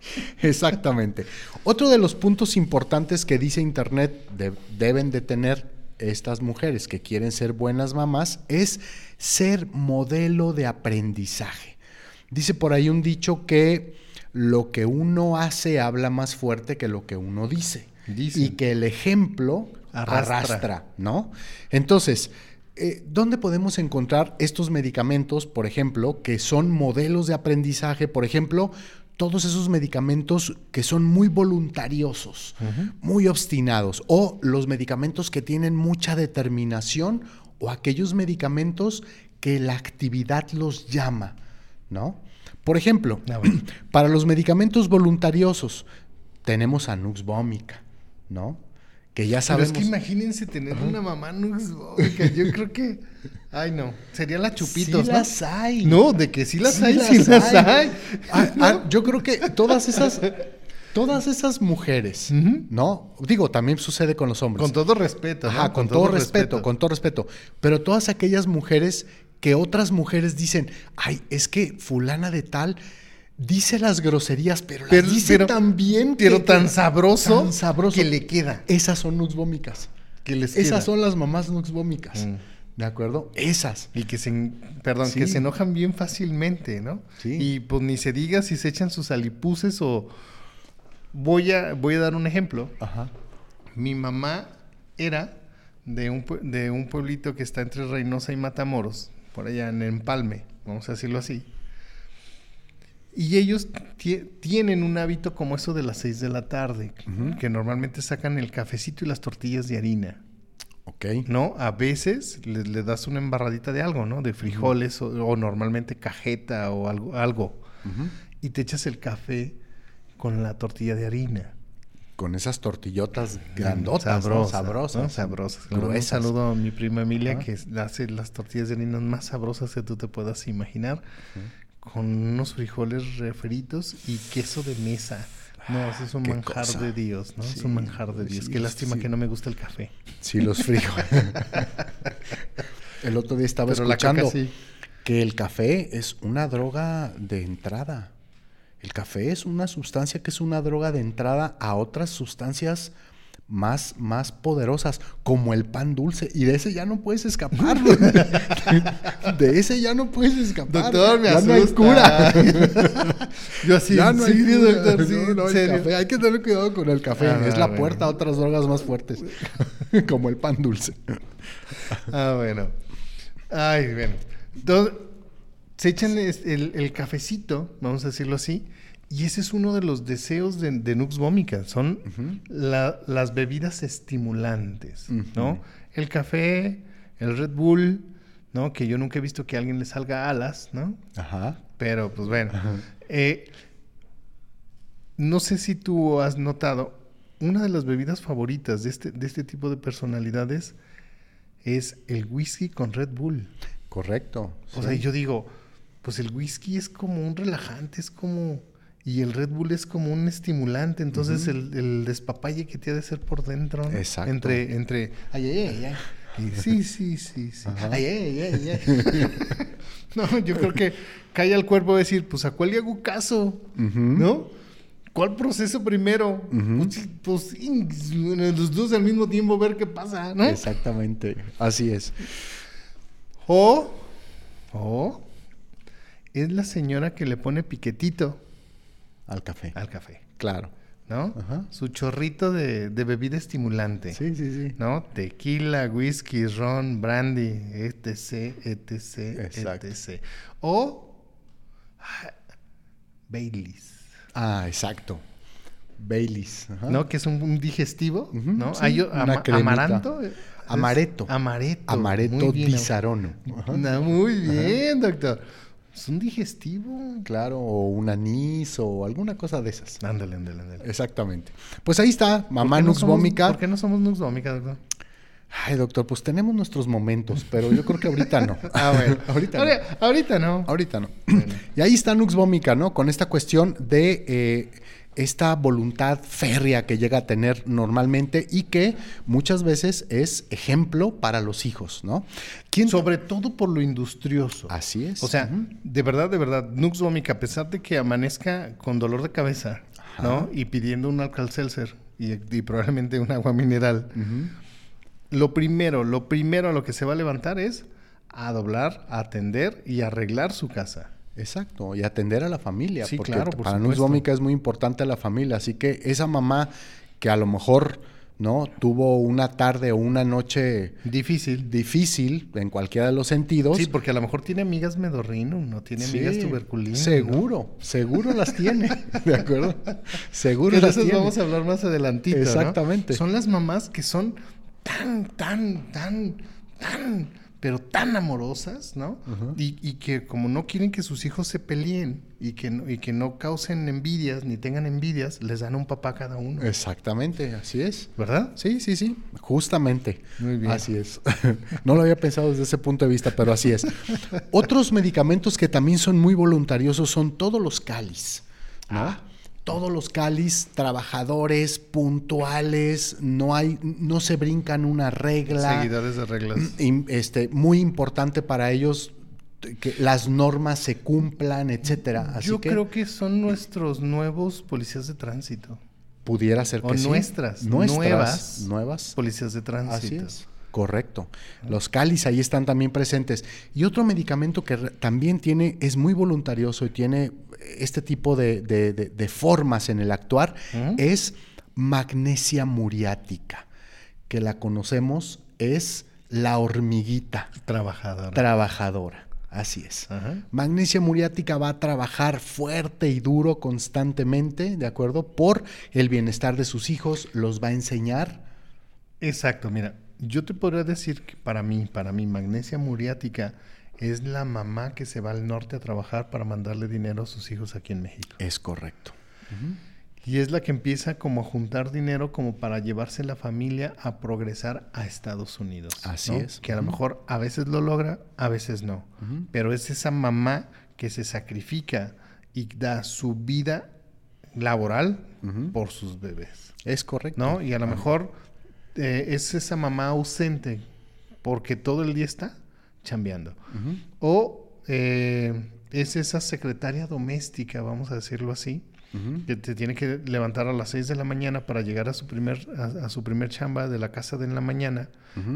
Exactamente. Otro de los puntos importantes que dice Internet de- deben de tener estas mujeres que quieren ser buenas mamás es ser modelo de aprendizaje. Dice por ahí un dicho que lo que uno hace habla más fuerte que lo que uno dice. Dicen. Y que el ejemplo arrastra, Arrastra. ¿no? Entonces, eh, ¿dónde podemos encontrar estos medicamentos, por ejemplo, que son modelos de aprendizaje? Por ejemplo, todos esos medicamentos que son muy voluntariosos, muy obstinados, o los medicamentos que tienen mucha determinación, o aquellos medicamentos que la actividad los llama, ¿no? Por ejemplo, A ver. para los medicamentos voluntariosos tenemos a Nux Vomica, ¿no? Que ya Pero sabemos. es que imagínense tener una mamá nuxbómica. Yo creo que. Ay, no. Sería la chupitos, Sí ¿no? las hay. No, de que sí las Sí hay, las sí las hay. hay. Ah, ah, yo creo que todas esas, todas esas mujeres. ¿no? Digo, también sucede con los hombres. Con todo respeto. ¿no? Ajá, con, todo, respeto, con todo respeto. Pero todas aquellas mujeres que otras mujeres dicen, ay, es que fulana de tal dice las groserías, pero, las Pero- dice pero- tan bien, Pero que- tan sabroso, tan sabroso. que le queda. Esas son nuxvómicas. Que les queda. Esas son las mamás nuxvómicas. Mm. ¿De acuerdo? Esas. Y que se, perdón, Sí. que se enojan bien fácilmente, ¿no? Sí. Y pues ni se diga si se echan sus alipuses o... Voy a, voy a dar un ejemplo. Ajá. Mi mamá era de un, de un pueblito que está entre Reynosa y Matamoros, por allá en Empalme, vamos a decirlo así. Y ellos tienen un hábito como eso de las 6 de la tarde, que normalmente sacan el cafecito y las tortillas de harina. Ok. ¿No? A veces le, das una embarradita de algo, ¿no? De frijoles o, normalmente cajeta o algo. algo. Y te echas el café con la tortilla de harina. Con esas tortillotas grandotas, sabrosas. Sabrosas. sabrosas. Un saludo a mi prima Emilia, que hace las tortillas de harina más sabrosas que tú te puedas imaginar con unos frijoles refritos y queso de mesa. No, eso es un manjar de Dios, ¿no? es un manjar de Dios. Qué lástima que no me gusta el café. Sí, los frijoles. el otro día estaba escuchando que el café es una droga de entrada. El café es una sustancia que es una droga de entrada a otras sustancias más, más poderosas, como el pan dulce. Y de ese ya no puedes escapar. de ese ya no puedes escapar. Doctor, me ya no hay cura. Yo así, ya no hay doctor, sí, no, Café. Hay que tener cuidado con el café. Ah, es la puerta a otras drogas más fuertes, como el pan dulce. ah, bueno. Ay, bueno. Entonces, se echan el, el cafecito, vamos a decirlo así, y ese es uno de los deseos de, Nux Vomica, son las bebidas estimulantes, ¿no? El café, el Red Bull, ¿no? Que yo nunca he visto que a alguien le salga alas, ¿no? Ajá. Pero, pues bueno. Eh, no sé si tú has notado, una de las bebidas favoritas de este, de este tipo de personalidades es el whisky con Red Bull. Correcto. O sea, yo digo, pues el whisky es como un relajante, es como y el Red Bull es como un estimulante, entonces el, el, despapalle que te ha de ser por dentro. Exacto. Entre, entre, ay, ay, ay, ay. sí, sí, sí, sí. Ay, ay, ay, ay. no, yo creo que cae al cuerpo decir, pues a cuál le hago caso, ¿no? ¿Cuál proceso primero? Pues, pues los dos al mismo tiempo ver qué pasa, ¿no? Exactamente, así es. O, o, es la señora que le pone piquetito. Al café. Al café. Claro. ¿No? Su chorrito de, bebida estimulante. Sí, sí, sí. ¿No? Tequila, whisky, ron, brandy, etc, etc, etc. O ah, Baileys. Ah, exacto. Baileys. ¿No? Que es un, digestivo, ¿no? Hay amaranto. Amareto. Amareto. Amareto bisarono. muy bien, doctor. Es un digestivo. Claro, o un anís o alguna cosa de esas. Ándale, ándale, ándale. Exactamente. Pues ahí está, mamá Nux Vómica. ¿Por qué no somos Nux Vómica, doctor? Ay, doctor, pues tenemos nuestros momentos, pero yo creo que ahorita no. ah, bueno. ahorita, no. ahorita no. Ahorita no. Y ahí está Nux Vómica, ¿no? Con esta cuestión de eh, esta voluntad férrea que llega a tener normalmente y que muchas veces es ejemplo para los hijos, ¿no? Sobre todo por lo industrioso. Así es. O sea, de verdad, de verdad, Nux Vomica, a pesar de que amanezca con dolor de cabeza, ¿no? Y pidiendo un alcalcelser y, y probablemente un agua mineral, lo primero, lo primero a lo que se va a levantar es a doblar, a atender y arreglar su casa. Exacto, y atender a la familia, sí, porque claro, para Nux Vómica es muy importante la familia, así que esa mamá que a lo mejor no tuvo una tarde o una noche difícil, difícil en cualquiera de los sentidos. Sí, porque a lo mejor tiene amigas medorrino, no tiene amigas tuberculinas. Seguro, seguro las tiene, ¿de acuerdo? Seguro las tiene. vamos a hablar más adelantito, Exactamente. Son las mamás que son tan, tan, tan, tan pero tan amorosas, ¿no? y, que como no quieren que sus hijos se peleen y que, no, y que no causen envidias ni tengan envidias, les dan un papá a cada uno. Exactamente, así es. ¿Verdad? Sí, sí, sí, justamente. Muy bien. Así es. no lo había pensado desde ese punto de vista, pero así es. Otros medicamentos que también son muy voluntariosos son todos los cáliz. ¿no? Ah todos los cáliz trabajadores puntuales, no hay, no se brincan una regla. Seguidores de reglas. Este, muy importante para ellos que las normas se cumplan, etcétera. Yo creo que son nuestros nuevos policías de tránsito. Pudiera ser que o nuestras, nuevas, nuevas policías de tránsito. Correcto. Los cáliz ahí están también presentes. Y otro medicamento que también tiene, es muy voluntarioso y tiene este tipo de, formas en el actuar, es magnesia muriática, que la conocemos, es la hormiguita. Trabajadora. Trabajadora. Así es. Magnesia muriática va a trabajar fuerte y duro constantemente, ¿de acuerdo? Por el bienestar de sus hijos, los va a enseñar. Exacto, mira, yo te podría decir que para mí, para mí, magnesia muriática es la mamá que se va al norte a trabajar para mandarle dinero a sus hijos aquí en México. Es correcto. Y es la que empieza como a juntar dinero como para llevarse la familia a progresar a Estados Unidos. Así es. Que a lo mejor a veces lo logra, a veces no. Pero es esa mamá que se sacrifica y da su vida laboral por sus bebés. Es correcto. ¿No? Y a lo mejor eh, es esa mamá ausente porque todo el día está chambeando. O eh, es esa secretaria doméstica, vamos a decirlo así, que te tiene que levantar a las 6 de la mañana para llegar a su primer, a, su primer chamba de la casa de en la mañana.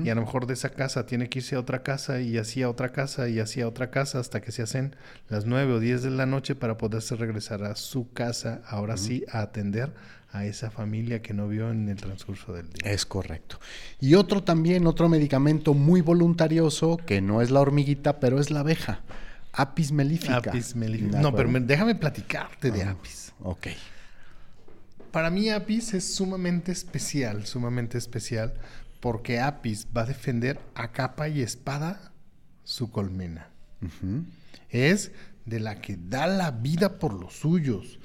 Y a lo mejor de esa casa tiene que irse a otra casa y así a otra casa y así a otra casa hasta que se hacen las 9 o 10 de la noche para poderse regresar a su casa, ahora sí, a atender a esa familia que no vio en el transcurso del día. Es correcto. Y otro también, otro medicamento muy voluntarioso, que no es la hormiguita, pero es la abeja. Apis mellifera. Apis mellifera. No, pero déjame platicarte de apis. Ok. Para mí apis es sumamente especial, sumamente especial, porque apis va a defender a capa y espada su colmena. Es de la que da la vida por los suyos.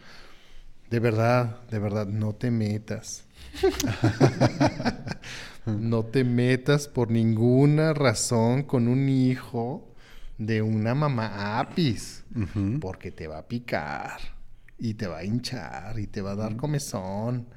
De verdad, de verdad, no te metas. no te metas por ninguna razón con un hijo de una mamá apis, porque te va a picar y te va a hinchar y te va a dar comezón.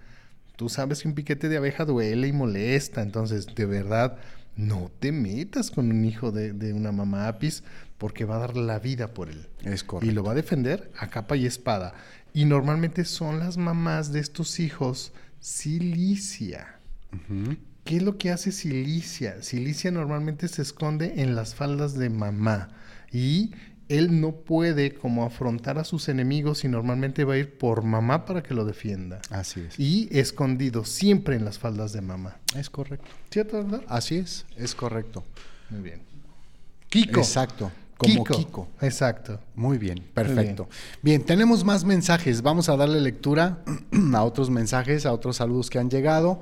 Tú sabes que un piquete de abeja duele y molesta, entonces de verdad no te metas con un hijo de, de, una mamá apis porque va a dar la vida por él. Es correcto. Y lo va a defender a capa y espada. Y normalmente son las mamás de estos hijos silicia. ¿Qué es lo que hace Silicia? Silicia normalmente se esconde en las faldas de mamá y él no puede como afrontar a sus enemigos y normalmente va a ir por mamá para que lo defienda. Así es. Y escondido siempre en las faldas de mamá. Es correcto. ¿Cierto, verdad? Así es, es correcto. Muy bien. Kiko. Exacto. Como Kiko. Exacto. Muy bien, perfecto. bien. tenemos más mensajes. Vamos a darle lectura a otros mensajes, a otros saludos que han llegado.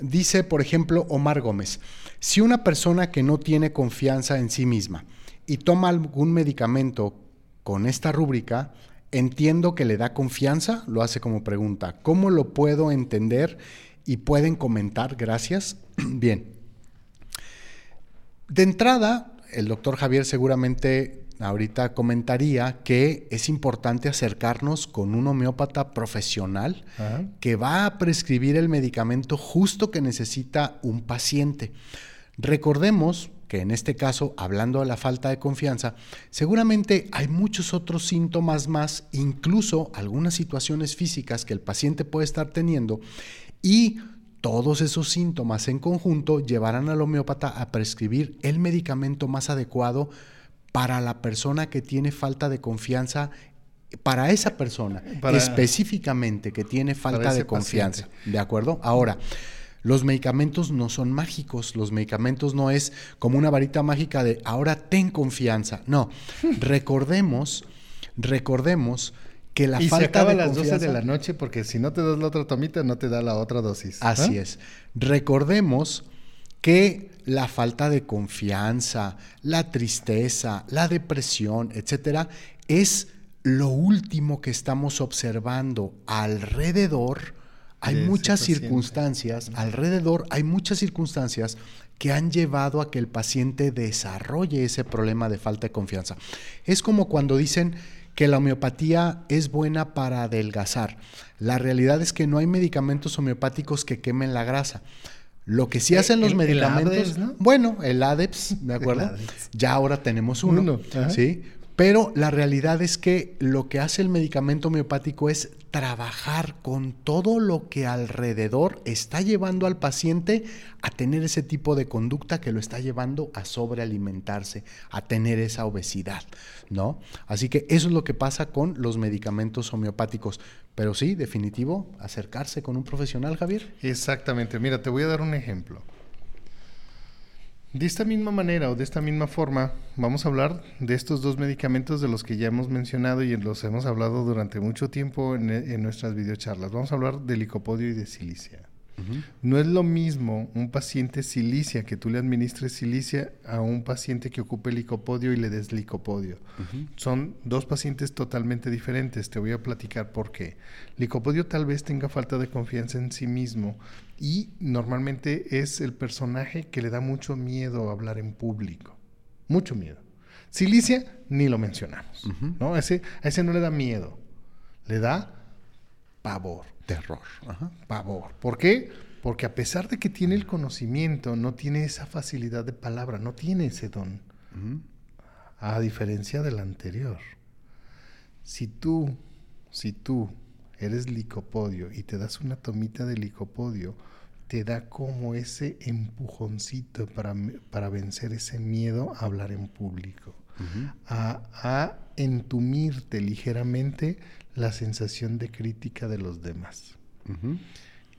Dice, por ejemplo, Omar Gómez, si una persona que no tiene confianza en sí misma y toma algún medicamento con esta rúbrica, entiendo que le da confianza, lo hace como pregunta. ¿Cómo lo puedo entender? Y pueden comentar, gracias. Bien. De entrada, el doctor Javier seguramente ahorita comentaría que es importante acercarnos con un homeópata profesional que va a prescribir el medicamento justo que necesita un paciente. Recordemos que en este caso, hablando de la falta de confianza, seguramente hay muchos otros síntomas más, incluso algunas situaciones físicas que el paciente puede estar teniendo y todos esos síntomas en conjunto llevarán al homeópata a prescribir el medicamento más adecuado para la persona que tiene falta de confianza, para esa persona específicamente que tiene falta de confianza. ¿De acuerdo? Ahora, los medicamentos no son mágicos, los medicamentos no es como una varita mágica de ahora ten confianza. No, recordemos, recordemos que la y falta se acaba de a las confianza, 12 de la noche porque si no te das la otra tomita no te da la otra dosis. Así es. Recordemos que la falta de confianza, la tristeza, la depresión, etcétera, es lo último que estamos observando alrededor. Hay muchas paciente. circunstancias, alrededor hay muchas circunstancias que han llevado a que el paciente desarrolle ese problema de falta de confianza. Es como cuando dicen que la homeopatía es buena para adelgazar. La realidad es que no hay medicamentos homeopáticos que quemen la grasa. Lo que sí Eh, hacen los el- el medicamentos, Adeps, ¿no? bueno, el ADEPS, ¿de acuerdo? Adeps. Ya ahora tenemos uno, Uno. ¿sí? Pero la realidad es que lo que hace el medicamento homeopático es trabajar con todo lo que alrededor está llevando al paciente a tener ese tipo de conducta que lo está llevando a sobrealimentarse, a tener esa obesidad, ¿no? Así que eso es lo que pasa con los medicamentos homeopáticos. Pero sí, definitivo, acercarse con un profesional, Javier. Exactamente. Mira, te voy a dar un ejemplo. De esta misma manera o de esta misma forma, vamos a hablar de estos dos medicamentos de los que ya hemos mencionado y los hemos hablado durante mucho tiempo en, en nuestras videocharlas. Vamos a hablar de licopodio y de silicia. No es lo mismo un paciente silicia, que tú le administres silicia, a un paciente que ocupe licopodio y le des licopodio. Son dos pacientes totalmente diferentes. Te voy a platicar por qué. Licopodio tal vez tenga falta de confianza en sí mismo y normalmente es el personaje que le da mucho miedo hablar en público. Mucho miedo. Silicia, ni lo mencionamos. ¿no? ese, a ese no le da miedo, le da pavor. Terror. Pavor. ¿Por qué? Porque a pesar de que tiene el conocimiento, no tiene esa facilidad de palabra, no tiene ese don. A diferencia del anterior. Si tú, si tú eres licopodio y te das una tomita de licopodio, te da como ese empujoncito para, para vencer ese miedo a hablar en público, a, a entumirte ligeramente la sensación de crítica de los demás.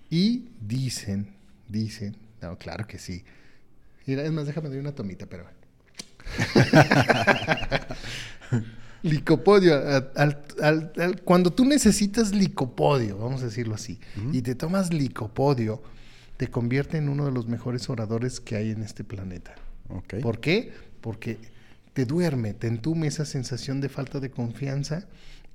Y dicen, dicen, no, claro que sí. Mira, es más, déjame dar una tomita, pero. licopodio, cuando tú necesitas licopodio, vamos a decirlo así, y te tomas licopodio, te convierte en uno de los mejores oradores que hay en este planeta. ¿Por qué? Porque te duerme, te entume esa sensación de falta de confianza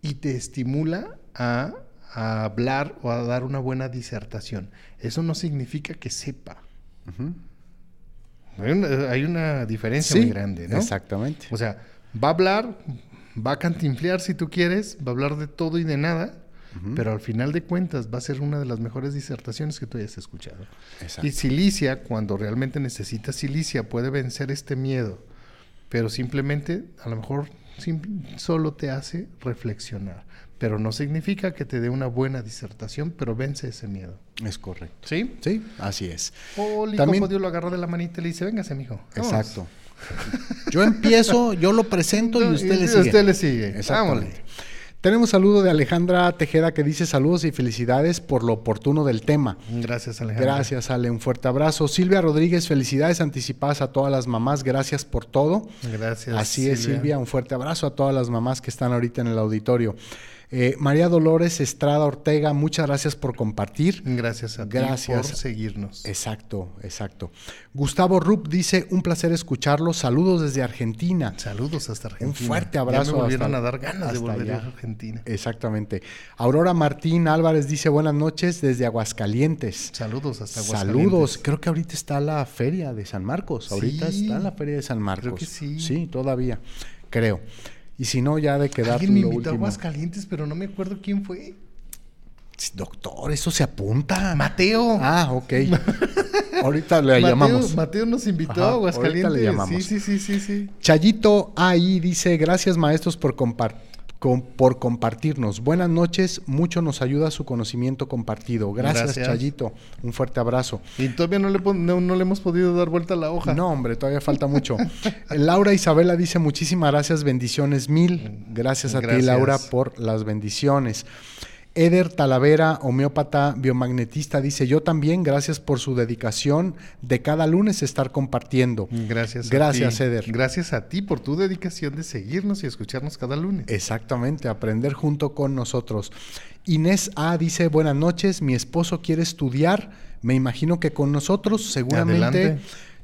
y te estimula a, hablar o a dar una buena disertación. Eso no significa que sepa. hay, una, diferencia muy grande, ¿no? Exactamente. O sea, va a hablar, va a cantinflear si tú quieres, va a hablar de todo y de nada, pero al final de cuentas va a ser una de las mejores disertaciones que tú hayas escuchado. Y silicia, cuando realmente necesita silicia, puede vencer este miedo, pero simplemente a lo mejor solo te hace reflexionar, pero no significa que te dé una buena disertación, pero vence ese miedo. Es correcto. ¿Sí? Sí, así es. O También lo agarra de la manita y le dice, véngase, mijo. Exacto. Yo empiezo, yo lo presento y usted le sigue. Usted le sigue. Exactamente. Tenemos saludo de Alejandra Tejeda que dice saludos y felicidades por lo oportuno del tema. Gracias, Alejandra. Gracias, Ale. Un fuerte abrazo. Silvia Rodríguez, felicidades anticipadas a todas las mamás. Gracias por todo. Gracias. Así es, Silvia. Un fuerte abrazo a todas las mamás que están ahorita en el auditorio. Eh, María Dolores Estrada Ortega, muchas gracias por compartir. Gracias a gracias. por seguirnos. Exacto, exacto. Gustavo Rupp dice, un placer escucharlo. Saludos desde Argentina. Saludos hasta Argentina. Un fuerte abrazo. Ya me volvieron a dar ganas de volver a Argentina. Exactamente. Aurora Martín Álvarez dice, buenas noches desde Aguascalientes. Saludos hasta Aguascalientes. Saludos. Creo que ahorita está la feria de San Marcos. Ahorita está la feria de San Marcos. Creo que sí. Sí, todavía. Creo. Y si no, ya de quedar Alguien me invitó a Aguascalientes, pero no me acuerdo quién fue. Doctor, eso se apunta. Mateo. Ah, ok. ahorita le llamamos. Mateo nos invitó a Aguascalientes. Ahorita le llamamos. Sí, sí, sí, sí, Chayito ahí dice, gracias maestros por compartir por compartirnos. Buenas noches, mucho nos ayuda su conocimiento compartido. Gracias, Chayito. Un fuerte abrazo. Y todavía no le, no, le, hemos podido dar vuelta a la hoja. No, hombre, todavía falta mucho. Laura Isabela dice muchísimas gracias, bendiciones mil. Gracias a ti, Laura, por las bendiciones. Eder Talavera, homeópata biomagnetista, dice, yo también, gracias por su dedicación de cada lunes estar compartiendo. Gracias. Gracias, Eder. Gracias a ti por tu dedicación de seguirnos y escucharnos cada lunes. Exactamente, aprender junto con nosotros. Inés A dice, buenas noches, mi esposo quiere estudiar, me imagino que con nosotros seguramente...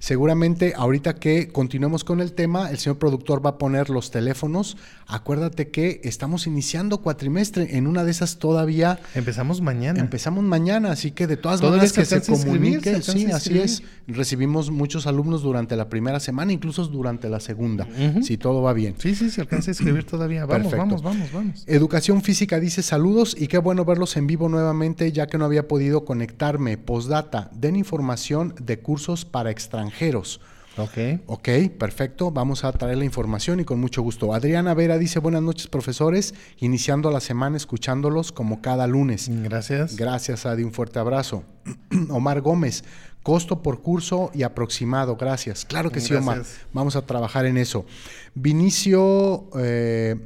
Seguramente ahorita que continuemos con el tema, el señor productor va a poner los teléfonos. Acuérdate que estamos iniciando cuatrimestre. En una de esas todavía... Empezamos mañana. Empezamos mañana, así que de todas maneras que se comunique. sí, así es. Recibimos muchos alumnos durante la primera semana, incluso durante la segunda, si todo va bien. Sí, sí, se alcanza a escribir todavía. Vamos, vamos, vamos, vamos. Educación Física dice saludos y qué bueno verlos en vivo nuevamente, ya que no había podido conectarme. Postdata, den información de cursos para extranjeros extranjeros. Ok. Ok, perfecto. Vamos a traer la información y con mucho gusto. Adriana Vera dice, buenas noches profesores, iniciando la semana escuchándolos como cada lunes. Gracias. Gracias, Adi, un fuerte abrazo. Omar Gómez, costo por curso y aproximado, gracias. Claro que sí, Omar. Vamos a trabajar en eso. Vinicio eh,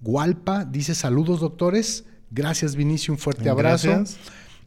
Gualpa dice, saludos doctores. Gracias, Vinicio, un fuerte abrazo. Gracias.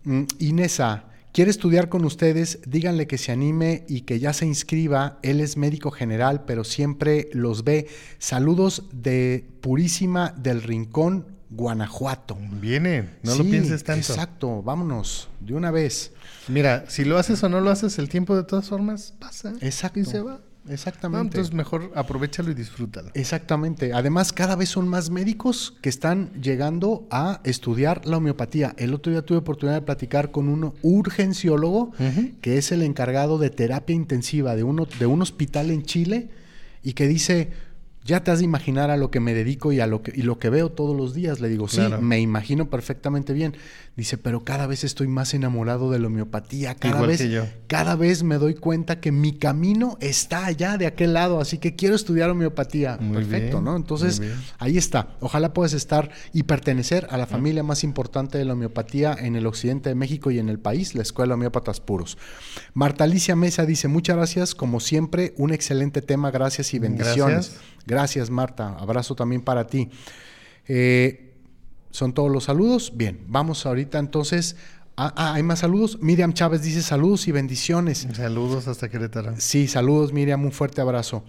Mm, Inesa, Quiere estudiar con ustedes, díganle que se anime y que ya se inscriba. Él es médico general, pero siempre los ve. Saludos de Purísima del Rincón, Guanajuato. Viene, no lo pienses tanto. Exacto, vámonos, de una vez. Mira, si lo haces o no lo haces, el tiempo de todas formas pasa. Exacto. Y se va. Exactamente. entonces mejor aprovechalo y disfrútalo. Exactamente. Además, cada vez son más médicos que están llegando a estudiar la homeopatía. El otro día tuve oportunidad de platicar con un urgenciólogo que es el encargado de terapia intensiva de, uno, de un hospital en Chile y que dice, ya te has de imaginar a lo que me dedico y a lo que, y lo que veo todos los días. Le digo, sí, me imagino perfectamente bien. Dice, pero cada vez estoy más enamorado de la homeopatía. Cada vez, cada vez me doy cuenta que mi camino está allá de aquel lado, así que quiero estudiar homeopatía. Perfecto, ¿no? Entonces, ahí está. Ojalá puedas estar y pertenecer a la familia más importante de la homeopatía en el occidente de México y en el país, la Escuela Homeópatas Puros. Marta Alicia Mesa dice, muchas gracias, como siempre, un excelente tema, gracias y bendiciones. Gracias, gracias Marta. Abrazo también para ti. Eh, ¿Son todos los saludos? Bien, vamos ahorita entonces. Ah, hay más saludos. Miriam Chávez dice saludos y bendiciones. Saludos hasta Querétaro. Sí, saludos Miriam, un fuerte abrazo.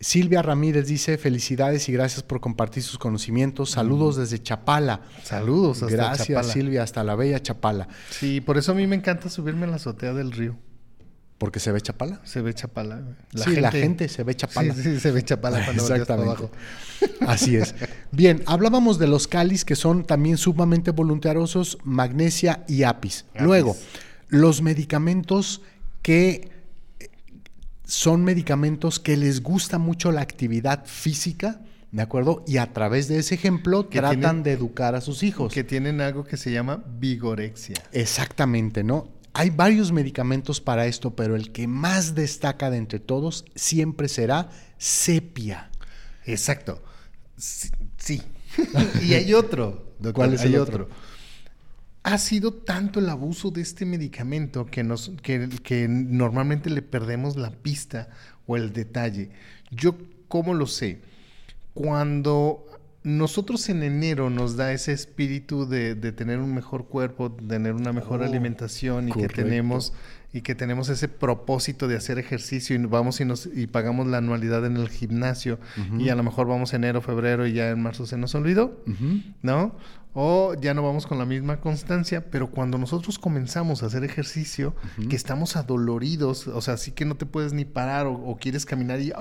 Silvia Ramírez dice felicidades y gracias por compartir sus conocimientos. Saludos desde Chapala. Saludos hasta Gracias Silvia, hasta la bella Chapala. Sí, por eso a mí me encanta subirme a la azotea del río. Porque se ve Chapala. Se ve Chapala. La sí, gente, la gente se ve Chapala. Sí, sí se ve Chapala cuando Exactamente. abajo. Así es. Bien, hablábamos de los cáliz que son también sumamente voluntariosos, magnesia y apis. Luego, los medicamentos que eh, son medicamentos que les gusta mucho la actividad física, ¿de acuerdo? Y a través de ese ejemplo tratan de educar a sus hijos. Que tienen algo que se llama vigorexia. Exactamente, ¿no? Hay varios medicamentos para esto, pero el que más destaca de entre todos siempre será sepia. Exacto. Sí. y hay otro. ¿Cuál es el otro? Ha sido tanto el abuso de este medicamento que, nos, que, que normalmente le perdemos la pista o el detalle. Yo, ¿cómo lo sé? Cuando nosotros en enero nos da ese espíritu de, tener un mejor cuerpo, tener una mejor oh, alimentación y que tenemos y que tenemos ese propósito de hacer ejercicio y vamos y nos y pagamos la anualidad en el gimnasio y a lo mejor vamos enero, febrero y ya en marzo se nos olvidó, ¿no? O ya no vamos con la misma constancia, pero cuando nosotros comenzamos a hacer ejercicio, que estamos adoloridos, o sea, así que no te puedes ni parar o, quieres caminar y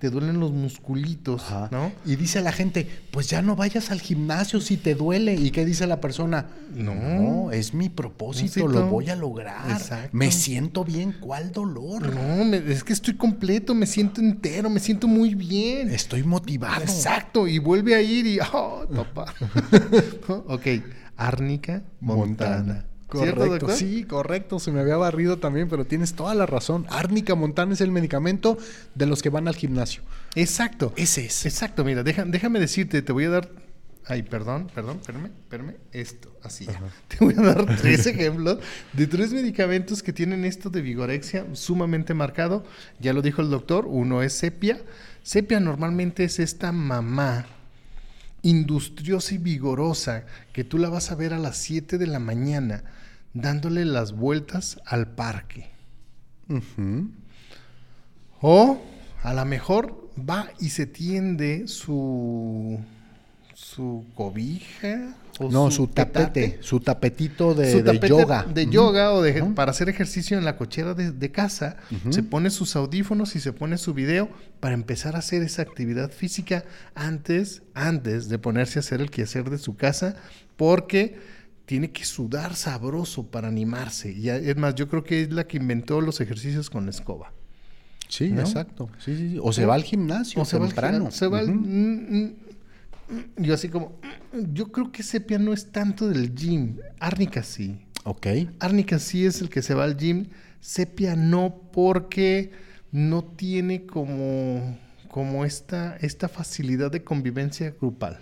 te duelen los musculitos, ¿no? Y dice la gente, pues ya no vayas al gimnasio si te duele. ¿Y qué dice la persona? No, es mi propósito, lo voy a lograr. Me siento bien, ¿cuál dolor? No, es que estoy completo, me siento entero, me siento muy bien. Estoy motivado. Exacto, y vuelve a ir y, oh, papá. ok, Árnica Montana. Correcto, sí, correcto, se me había barrido también, pero tienes toda la razón. Árnica Montana es el medicamento de los que van al gimnasio. Exacto. Ese es. Exacto, mira, déjame decirte, te voy a dar Ay, perdón, perdón, espérame, espérame. Esto, así. Te voy a dar tres ejemplos de tres medicamentos que tienen esto de vigorexia sumamente marcado. Ya lo dijo el doctor. Uno es sepia. Sepia normalmente es esta mamá industriosa y vigorosa que tú la vas a ver a las 7 de la mañana dándole las vueltas al parque. O a lo mejor va y se tiende su, su cobija no, su, tapete, su tapetito de, yoga. De yoga o de, para hacer ejercicio en la cochera de, casa. Se pone sus audífonos y se pone su video para empezar a hacer esa actividad física antes, antes de ponerse a hacer el quehacer de su casa, porque tiene que sudar sabroso para animarse. Y es más, yo creo que es la que inventó los ejercicios con la escoba. Sí, exacto. O se va al gimnasio o se va al Se va yo así como, yo creo que sepia no es tanto del gym. Árnica sí. Ok. Árnica sí es el que se va al gym. Sepia no porque no tiene como, como esta, esta facilidad de convivencia grupal.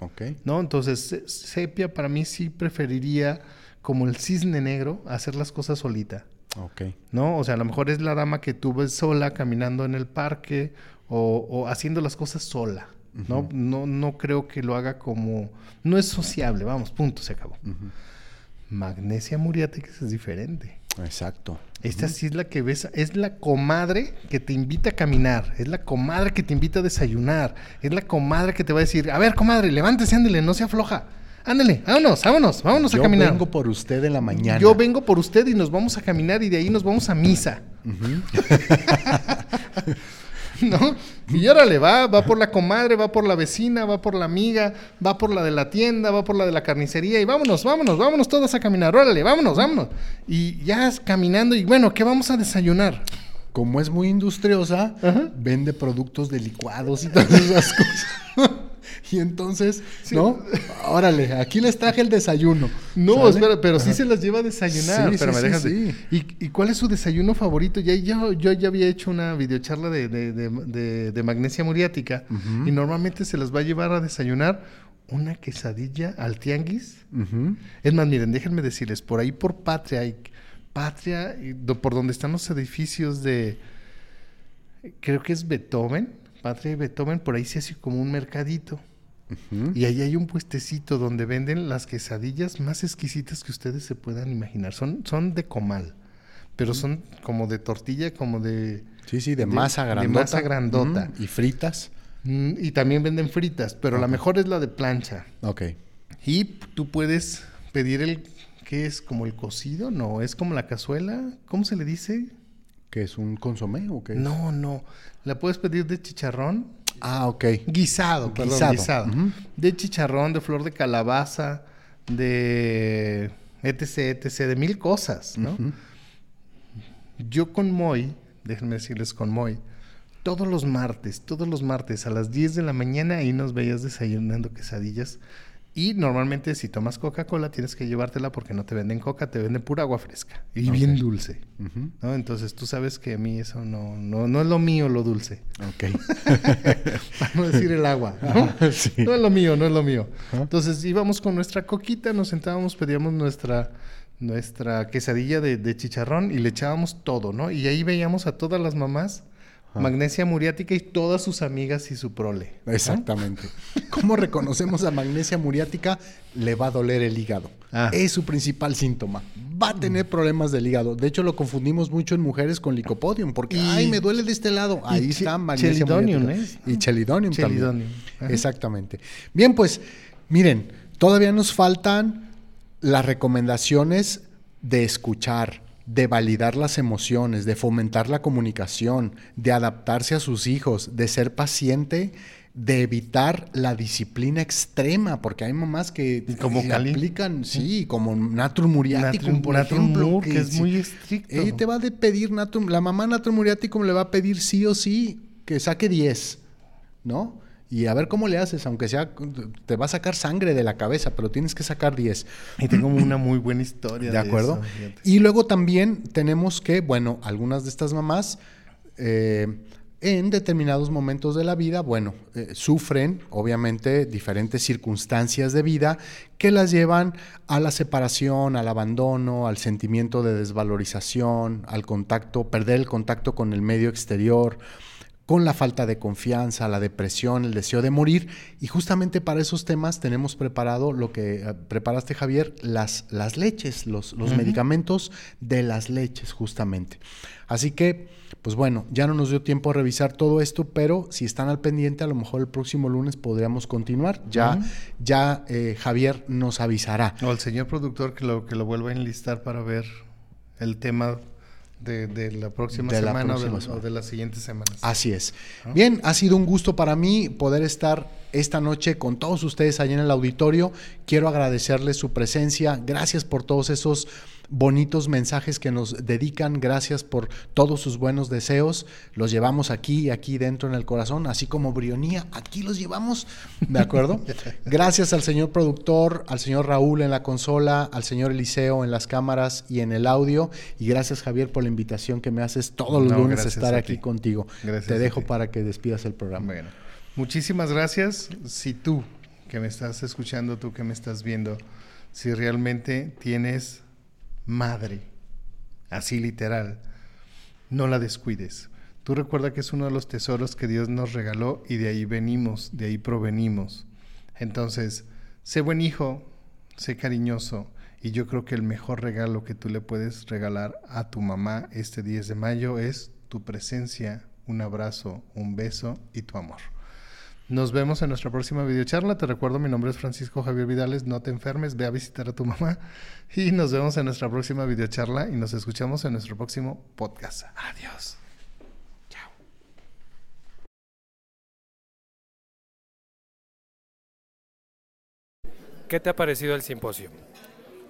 Ok. ¿No? Entonces, sepia para mí sí preferiría como el cisne negro hacer las cosas solita. Ok. ¿No? O sea, a lo mejor es la dama que tú ves sola caminando en el parque o, o haciendo las cosas sola. ¿No? no, no creo que lo haga como... No es sociable, vamos, punto, se acabó. Magnesia muriática es diferente. Exacto. Esta sí es la que ves, es la comadre que te invita a caminar, es la comadre que te invita a desayunar, es la comadre que te va a decir, a ver, comadre, levántese, ándele, no se afloja. Ándale, vámonos, vámonos, vámonos Yo a caminar. vengo por usted en la mañana. Yo vengo por usted y nos vamos a caminar y de ahí nos vamos a misa. ¿No? Y órale, va, va por la comadre, va por la vecina, va por la amiga, va por la de la tienda, va por la de la carnicería y vámonos, vámonos, vámonos todos a caminar, órale, vámonos, vámonos. Y ya caminando y bueno, ¿qué vamos a desayunar? Como es muy industriosa, Ajá. vende productos de licuados y todas esas cosas. y entonces, ¿no? Órale, aquí les traje el desayuno. No, ¿Sale? espera, pero sí se las lleva a desayunar. Sí, pero sí, me dejas de-. ¿Y, y cuál es su desayuno favorito? Ya, yo, yo ya había hecho una videocharla de, de, de- de- de magnesia muriática y normalmente se las va a llevar a desayunar una quesadilla al tianguis. Es más, miren, déjenme decirles, por ahí por Patria, hay, Patria, y do- por donde están los edificios de, creo que es Beethoven, Patria y Beethoven, por ahí se hace como un mercadito. Y ahí hay un puestecito donde venden las quesadillas más exquisitas que ustedes se puedan imaginar. Son, son de comal, pero son como de tortilla, como de... Sí, sí, de, de- masa de grandota. masa grandota. Y fritas. Mm, Y también venden fritas, pero la mejor es la de plancha. Ok. Y tú puedes pedir el... ¿Qué es? ¿Como el cocido? No, es como la cazuela. ¿Cómo se le dice? ¿Qué es un consomé o qué? es? No, no. La puedes pedir de chicharrón. Ah, ok. Guisado, perdón, Guisado. De chicharrón, de flor de calabaza, de etc, etc, de mil cosas, ¿no? Yo con Moy, déjenme decirles con Moy, todos los martes, todos los martes a las 10 de la mañana ahí nos veías desayunando quesadillas. Y normalmente si tomas Coca-Cola tienes que llevártela porque no te venden coca, te venden pura agua fresca y bien dulce. ¿no? Entonces tú sabes que a mí eso no, no, no es lo mío lo dulce. Ok. Para no decir el agua, ¿no? Sí. No es lo mío, no es lo mío. Entonces íbamos con nuestra coquita, nos sentábamos, pedíamos nuestra, nuestra quesadilla de, de chicharrón y le echábamos todo, ¿no? Y ahí veíamos a todas las mamás, magnesia muriática y todas sus amigas y su prole. Exactamente. ¿Cómo reconocemos a magnesia muriática? Le va a doler el hígado. Ah. Es su principal síntoma. Va a tener problemas del hígado. De hecho, lo confundimos mucho en mujeres con licopodium, porque, Y- ay, me duele de este lado. Ahí está magnesia chelidonium, muriática. ¿eh? Y chelidonium, Chelidonium. también. Exactamente. Bien, pues, miren, todavía nos faltan las recomendaciones de escuchar, de validar las emociones, de fomentar la comunicación, de adaptarse a sus hijos, de ser paciente, de evitar la disciplina extrema, porque hay mamás que Como Cali. aplican, sí, como natrum muriaticum, por ejemplo, que es sí, muy estricto. ella te va a pedir natrum, la mamá natrum muriaticum le va a pedir sí o sí que saque 10, ¿no? Y a ver cómo le haces, aunque sea, te va a sacar sangre de la cabeza, pero tienes que sacar 10. Y tengo una muy buena historia. ¿De acuerdo? eso, y luego también tenemos que, bueno, algunas de estas mamás eh, en determinados momentos de la vida, bueno, eh, sufren obviamente diferentes circunstancias de vida que las llevan a la separación, al abandono, al sentimiento de desvalorización, al contacto, perder el contacto con el medio exterior con la falta de confianza, la depresión, el deseo de morir. Y justamente para esos temas tenemos preparado lo que eh, preparaste, Javier, las, las leches, los, los medicamentos de las leches, justamente. Así que, pues bueno, ya no nos dio tiempo a revisar todo esto, pero si están al pendiente, a lo mejor el próximo lunes podríamos continuar. Ya, ya eh, Javier nos avisará. O al señor productor que lo, que lo vuelva a enlistar para ver el tema de, de la próxima De la semana, o de- próxima o, semana. de, las siguientes semanas. Así es. Bien, ha sido un gusto para mí poder estar esta noche con todos ustedes allá en el auditorio. Quiero agradecerles su presencia. Gracias por todos esos bonitos mensajes que nos dedican. Gracias por todos sus buenos deseos. Los llevamos aquí, aquí dentro en el corazón, así como Brionía, aquí los llevamos. ¿De acuerdo? Gracias al señor productor, al señor Raúl en la consola, al señor Eliseo en las cámaras y en el audio. Y gracias, Javier, por la invitación que me haces todos los No, lunes a estar a aquí ti. contigo. Gracias Te dejo para que despidas el programa. Bueno, muchísimas gracias. Si tú que me estás escuchando, tú que me estás viendo, si realmente tienes madre, así literal, no la descuides. Tú recuerda que es uno de los tesoros que Dios nos regaló y de ahí venimos, de ahí provenimos. Entonces, sé buen hijo, sé cariñoso Y yo creo que el mejor regalo que tú le puedes regalar a tu mamá este 10 de mayo es tu presencia, un abrazo, un beso y tu amor. Nos vemos en nuestra próxima videocharla. Te recuerdo, mi nombre es Francisco Javier Vidales. No te enfermes, ve a visitar a tu mamá. Y nos vemos en nuestra próxima videocharla y nos escuchamos en nuestro próximo podcast. Adiós. Chao. ¿Qué te ha parecido el simposio?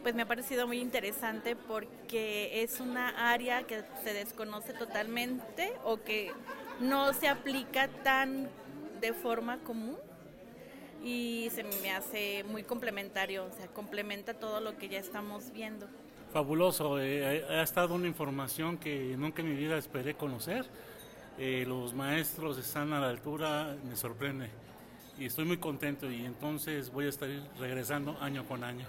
Pues me ha parecido muy interesante porque es una área que se desconoce totalmente o que no se aplica tan de forma común y se me hace muy complementario, o sea, complementa todo lo que ya estamos viendo. Fabuloso, eh, ha estado una información que nunca en mi vida esperé conocer. Eh, los maestros están a la altura, me sorprende y estoy muy contento y entonces voy a estar regresando año con año.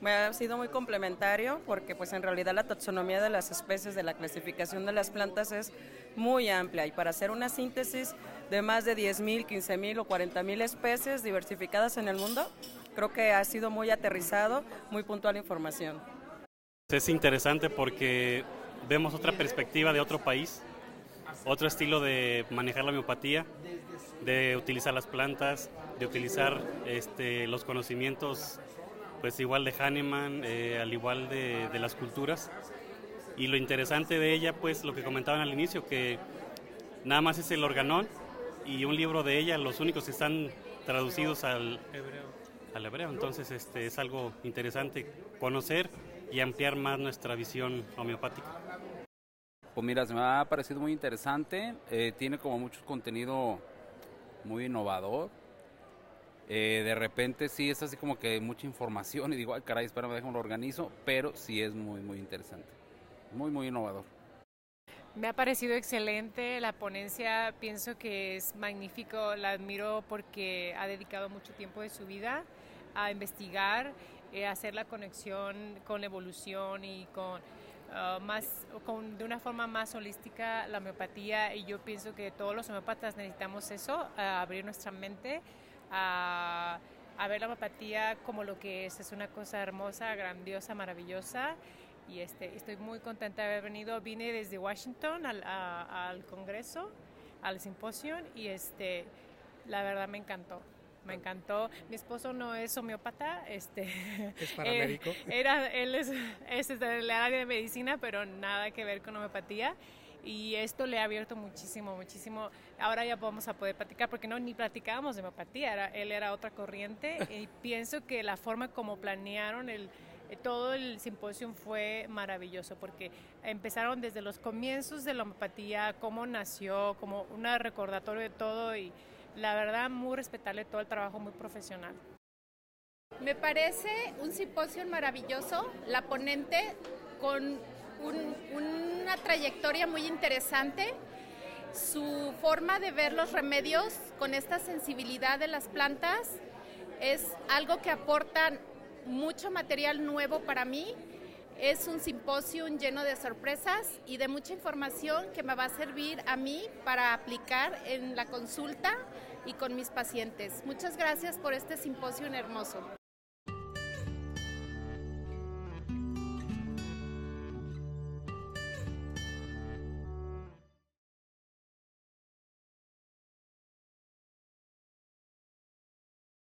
Me ha sido muy complementario porque pues en realidad la taxonomía de las especies de la clasificación de las plantas es muy amplia y para hacer una síntesis de más de 10.000, 15.000 o 40.000 especies diversificadas en el mundo, creo que ha sido muy aterrizado, muy puntual información. Es interesante porque vemos otra perspectiva de otro país, otro estilo de manejar la miopatía, de utilizar las plantas, de utilizar este, los conocimientos pues igual de Hahnemann, eh, al igual de, las culturas. Y lo interesante de ella, pues lo que comentaban al inicio, que nada más es el organón y un libro de ella, los únicos que están traducidos al hebreo. Al hebreo. Entonces este, es algo interesante conocer y ampliar más nuestra visión homeopática. Pues mira, se me ha parecido muy interesante, eh, tiene como mucho contenido muy innovador, eh, de repente sí es así como que mucha información y digo, ay caray, espérame, déjame lo organizo, pero sí es muy, muy interesante. Muy, muy innovador. Me ha parecido excelente la ponencia, pienso que es magnífico, la admiro porque ha dedicado mucho tiempo de su vida a investigar, eh, a hacer la conexión con la evolución y con uh, más, con, de una forma más holística la homeopatía. Y yo pienso que todos los homeópatas necesitamos eso, abrir nuestra mente a, ver la homeopatía como lo que es, es una cosa hermosa, grandiosa, maravillosa y este, estoy muy contenta de haber venido. Vine desde Washington al, al Congreso, al simposio y este, la verdad me encantó. Me encantó. Mi esposo no es homeópata, este, es paramédico. era, él es, es del área de medicina, pero nada que ver con homeopatía y esto le ha abierto muchísimo, muchísimo. Ahora ya vamos a poder platicar porque no ni platicábamos de homeopatía, él era otra corriente y pienso que la forma como planearon el todo el simposio fue maravilloso porque empezaron desde los comienzos de la homeopatía, cómo nació, como un recordatorio de todo y la verdad muy respetable todo el trabajo muy profesional. Me parece un simposio maravilloso, la ponente con una trayectoria muy interesante. Su forma de ver los remedios con esta sensibilidad de las plantas es algo que aporta mucho material nuevo para mí. Es un simposio lleno de sorpresas y de mucha información que me va a servir a mí para aplicar en la consulta y con mis pacientes. Muchas gracias por este simposio hermoso.